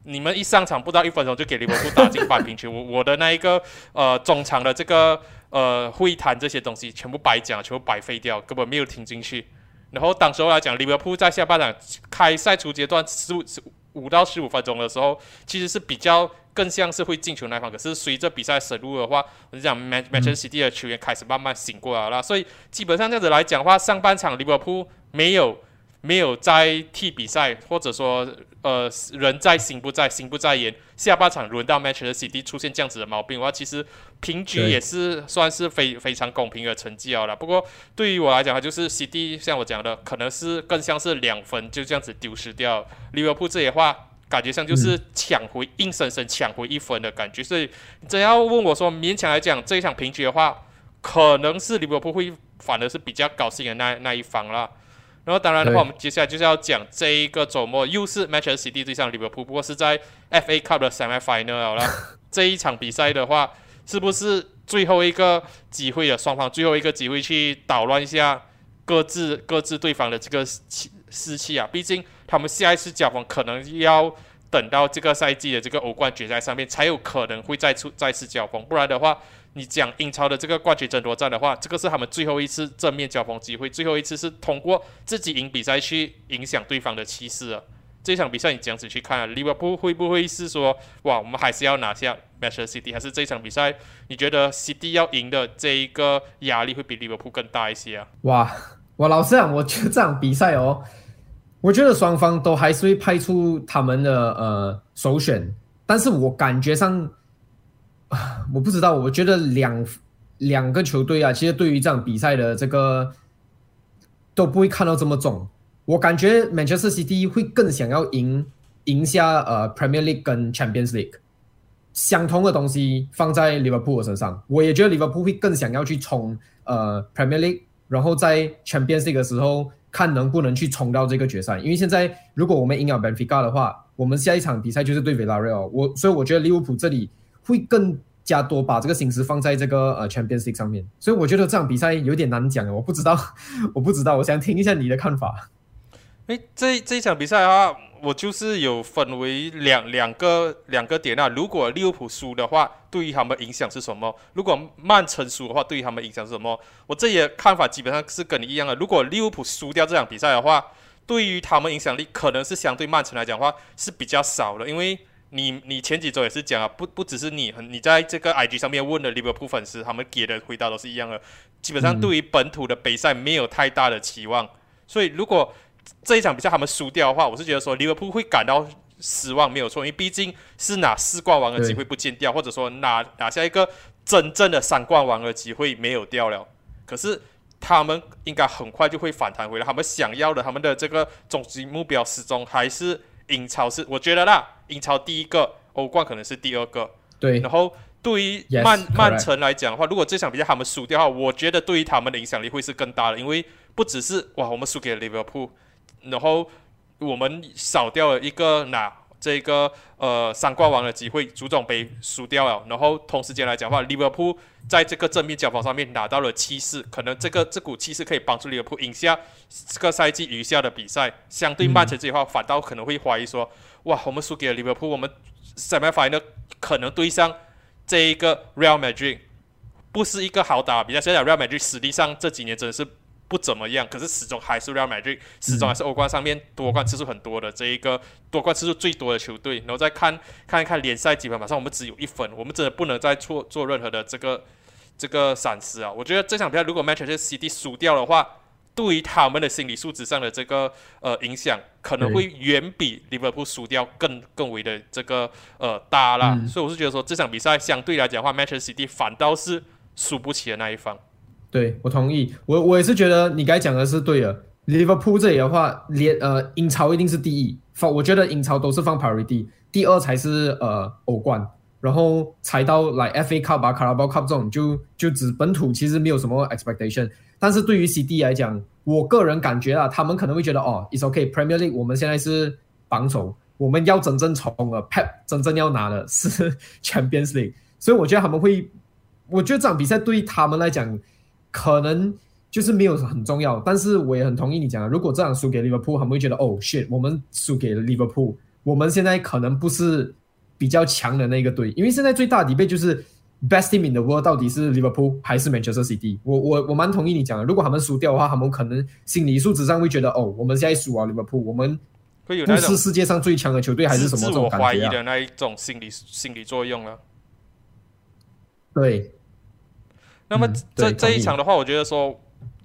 你们一上场不到一分钟就给利物浦打进半平球，我我的那一个呃中场的这个。呃，会谈这些东西全部白讲，全部白费掉，根本没有听进去。然后当时候来讲，利物浦在下半场开赛初阶段十五五到十五分钟的时候，其实是比较更像是会进球那方。可是随着比赛深入的话，我就讲 Manchester City 的球员开始慢慢醒过来了。所以基本上这样子来讲的话，上半场利物浦没有。没有在踢比赛，或者说，呃，人在心不在，心不在焉。下半场轮到 Manchester City 出现这样子的毛病的话，其实平局也是算是非非常公平的成绩了。不过对于我来讲，它就是 City 像我讲的，可能是更像是两分就这样子丢失掉。利物浦这的话，感觉上就是抢回，硬生生抢回一分的感觉。所以真要问我说，勉强来讲这一场平局的话，可能是利物浦会反而是比较高兴的那那一方了。然后当然的话，我们接下来就是要讲这一个周末又是 Manchester City 对上利物浦，不过是在 FA Cup 的 Semi Final 了。这一场比赛的话，是不是最后一个机会了？双方最后一个机会去捣乱一下各自各自对方的这个气士气啊！毕竟他们下一次交锋可能要等到这个赛季的这个欧冠决赛上面才有可能会再出再次交锋，不然的话。你讲英超的这个冠军争夺战的话，这个是他们最后一次正面交锋机会，最后一次是通过自己赢比赛去影响对方的气势啊。这场比赛你这样子去看，啊，利物浦会不会是说，哇，我们还是要拿下 Manchester City，还是这场比赛你觉得 City 要赢的这一个压力会比利物浦更大一些啊？哇，我老实讲，我觉得这场比赛哦，我觉得双方都还是会派出他们的呃首选，但是我感觉上。我不知道，我觉得两两个球队啊，其实对于这场比赛的这个都不会看到这么重。我感觉 Manchester City 会更想要赢赢下呃 Premier League 跟 Champions League，相同的东西放在利物浦身上，我也觉得利物浦会更想要去冲呃 Premier League，然后在 Champions League 的时候看能不能去冲到这个决赛。因为现在如果我们赢了 Benfica 的话，我们下一场比赛就是对 Villarreal，我所以我觉得利物浦这里会更加多把这个心思放在这个呃 Champions League 上面。所以我觉得这场比赛有点难讲，我不知道，我不知道，我想听一下你的看法。哎，这这一场比赛啊。我就是有分为两两个两个点啊。如果利物浦输的话，对于他们影响是什么？如果曼城输的话，对于他们影响是什么？我这些看法基本上是跟你一样的。如果利物浦输掉这场比赛的话，对于他们影响力可能是相对曼城来讲的话是比较少的。因为你你前几周也是讲啊，不不只是你，你在这个 IG 上面问的利物浦粉丝，他们给的回答都是一样的。基本上对于本土的比赛没有太大的期望，所以如果。这一场比赛他们输掉的话，我是觉得说利物浦会感到失望，没有错，因为毕竟是拿四冠王的机会不见掉，或者说拿拿下一个真正的三冠王的机会没有掉了。可是他们应该很快就会反弹回来，他们想要的他们的这个终极目标始终还是英超，是我觉得啦，英超第一个，欧冠可能是第二个。对，然后对于曼曼城来讲的话，如果这场比赛他们输掉的话，我觉得对于他们的影响力会是更大的，因为不只是哇，我们输给了利物浦。然后我们少掉了一个拿这个呃三冠王的机会，足总杯输掉了。然后同时间来讲话，利物浦在这个正面交锋上面拿到了气势，可能这个这股气势可以帮助利物浦赢下这个赛季余下的比赛。相对曼城这一块，反倒可能会怀疑说，哇，我们输给了利物浦，我们 semi-final 可能对上这一个 Real Madrid 不是一个好打比赛。现在 Real Madrid 实力上这几年真的是。不怎么样，可是始终还是 Real Madrid，始终还是欧冠上面夺冠次数很多的这一个夺冠次数最多的球队。然后再看看一看联赛积分，马上我们只有一分，我们真的不能再错做任何的这个这个闪失啊！我觉得这场比赛如果 Manchester City 输掉的话，对于他们的心理素质上的这个呃影响，可能会远比 Liverpool 输掉更更为的这个呃大啦。所以我是觉得说这场比赛相对来讲的话，Manchester City 反倒是输不起的那一方。对，我同意。我我也是觉得你该讲的是对的。Liverpool 这里的话，连呃英超一定是第一，放我觉得英超都是放 priority，第二才是呃欧冠，然后才到来 FA Cup 啊、Carabao Cup 这种就就指本土其实没有什么 expectation。但是对于 CD 来讲，我个人感觉啊，他们可能会觉得哦，it's okay Premier League 我们现在是榜首，我们要真正冲了，Pep 真正要拿的是 Champions League，所以我觉得他们会，我觉得这场比赛对于他们来讲。可能就是没有很重要，但是我也很同意你讲的。如果这场输给利物浦，他们会觉得哦，shit，我们输给了利物浦，我们现在可能不是比较强的那个队。因为现在最大的 debate 就是 best team in the world 到底是利物浦还是 Manchester City。我我我蛮同意你讲的。如果他们输掉的话，他们可能心理素质上会觉得哦，我们现在输啊，利物浦，我们会有不是世界上最强的球队还是什么这种怀疑的那一种心理心理作用了。对。那么这这一场的话，我觉得说，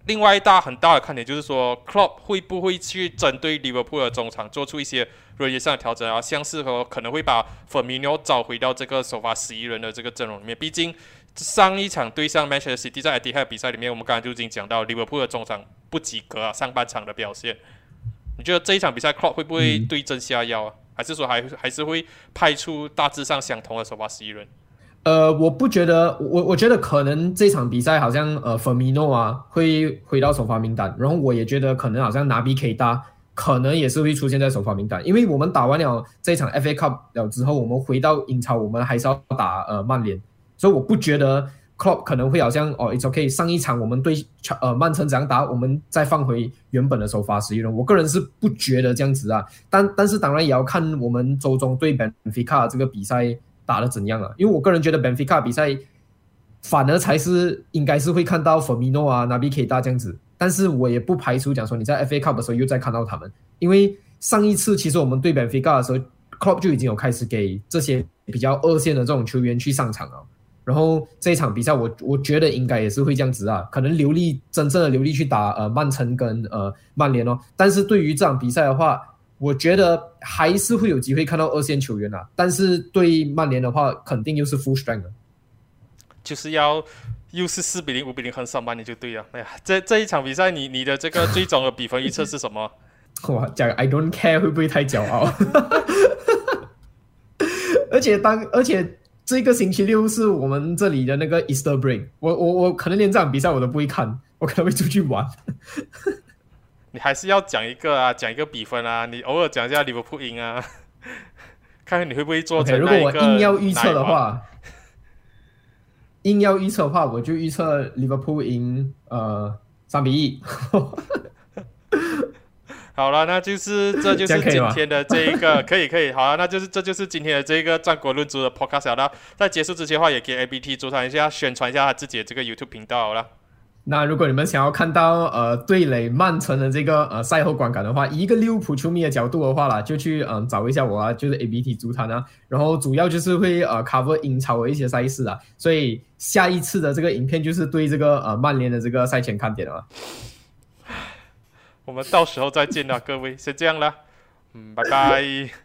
另外一大很大的看点就是说，Klopp 会不会去针对利物浦的中场做出一些人员上的调整啊？像是和可能会把 Firmino 找回到这个首发十一人的这个阵容里面。毕竟上一场对上 Manchester City 在 Etihad 比赛里面，我们刚刚就已经讲到利物浦的中场不及格啊，上半场的表现。你觉得这一场比赛 Klopp 会不会对症下药啊？还是说还还是会派出大致上相同的首发十一人？呃，我不觉得，我我觉得可能这场比赛好像呃，Firmino 啊会回到首发名单，然后我也觉得可能好像拿 B K 大可能也是会出现在首发名单，因为我们打完了这场 FA Cup 了之后，我们回到英超，我们还是要打呃曼联，所以我不觉得 Klopp 可能会好像哦，It's OK，上一场我们对呃曼城这样打，我们再放回原本的首发十一人，我个人是不觉得这样子啊，但但是当然也要看我们周中对 Benfica 这个比赛。打的怎样啊？因为我个人觉得 Benfica 比赛反而才是应该是会看到 Firmino 啊、n a b i k e t a 这样子，但是我也不排除讲说你在 FA Cup 的时候又再看到他们，因为上一次其实我们对 Benfica 的时候，Club 就已经有开始给这些比较二线的这种球员去上场了。然后这一场比赛，我我觉得应该也是会这样子啊，可能流利真正的流利去打呃曼城跟呃曼联哦。但是对于这场比赛的话，我觉得还是会有机会看到二线球员啊，但是对曼联的话，肯定又是 full strength，就是要又是四比零、五比零横扫曼联就对了。哎呀，这这一场比赛，你你的这个最终的比分预测是什么？哇，讲 I don't care 会不会太骄傲？而且当而且这个星期六是我们这里的那个 Easter break，我我我可能连这场比赛我都不会看，我可能会出去玩。你还是要讲一个啊，讲一个比分啊，你偶尔讲一下利物浦赢啊，看看你会不会做成如果我硬要预测的话，硬要预测的话，我就预测利物浦赢呃三比一。好了，那就是这就是今天的这一个，可以可以，好啊，那就是这就是今天的这个战国论足的 podcast 好了。在结束之前的话，也给 ABT 组团一下，宣传一下他自己的这个 YouTube 频道好了。那如果你们想要看到呃对垒曼城的这个呃赛后观感的话，一个利物浦球迷的角度的话啦，就去嗯、找一下我啊，就是 ABT 足坛啊，然后主要就是会呃 cover 英超的一些赛事啊，所以下一次的这个影片就是对这个呃曼联的这个赛前看点啊。我们到时候再见了，各位，先这样了，嗯，拜拜。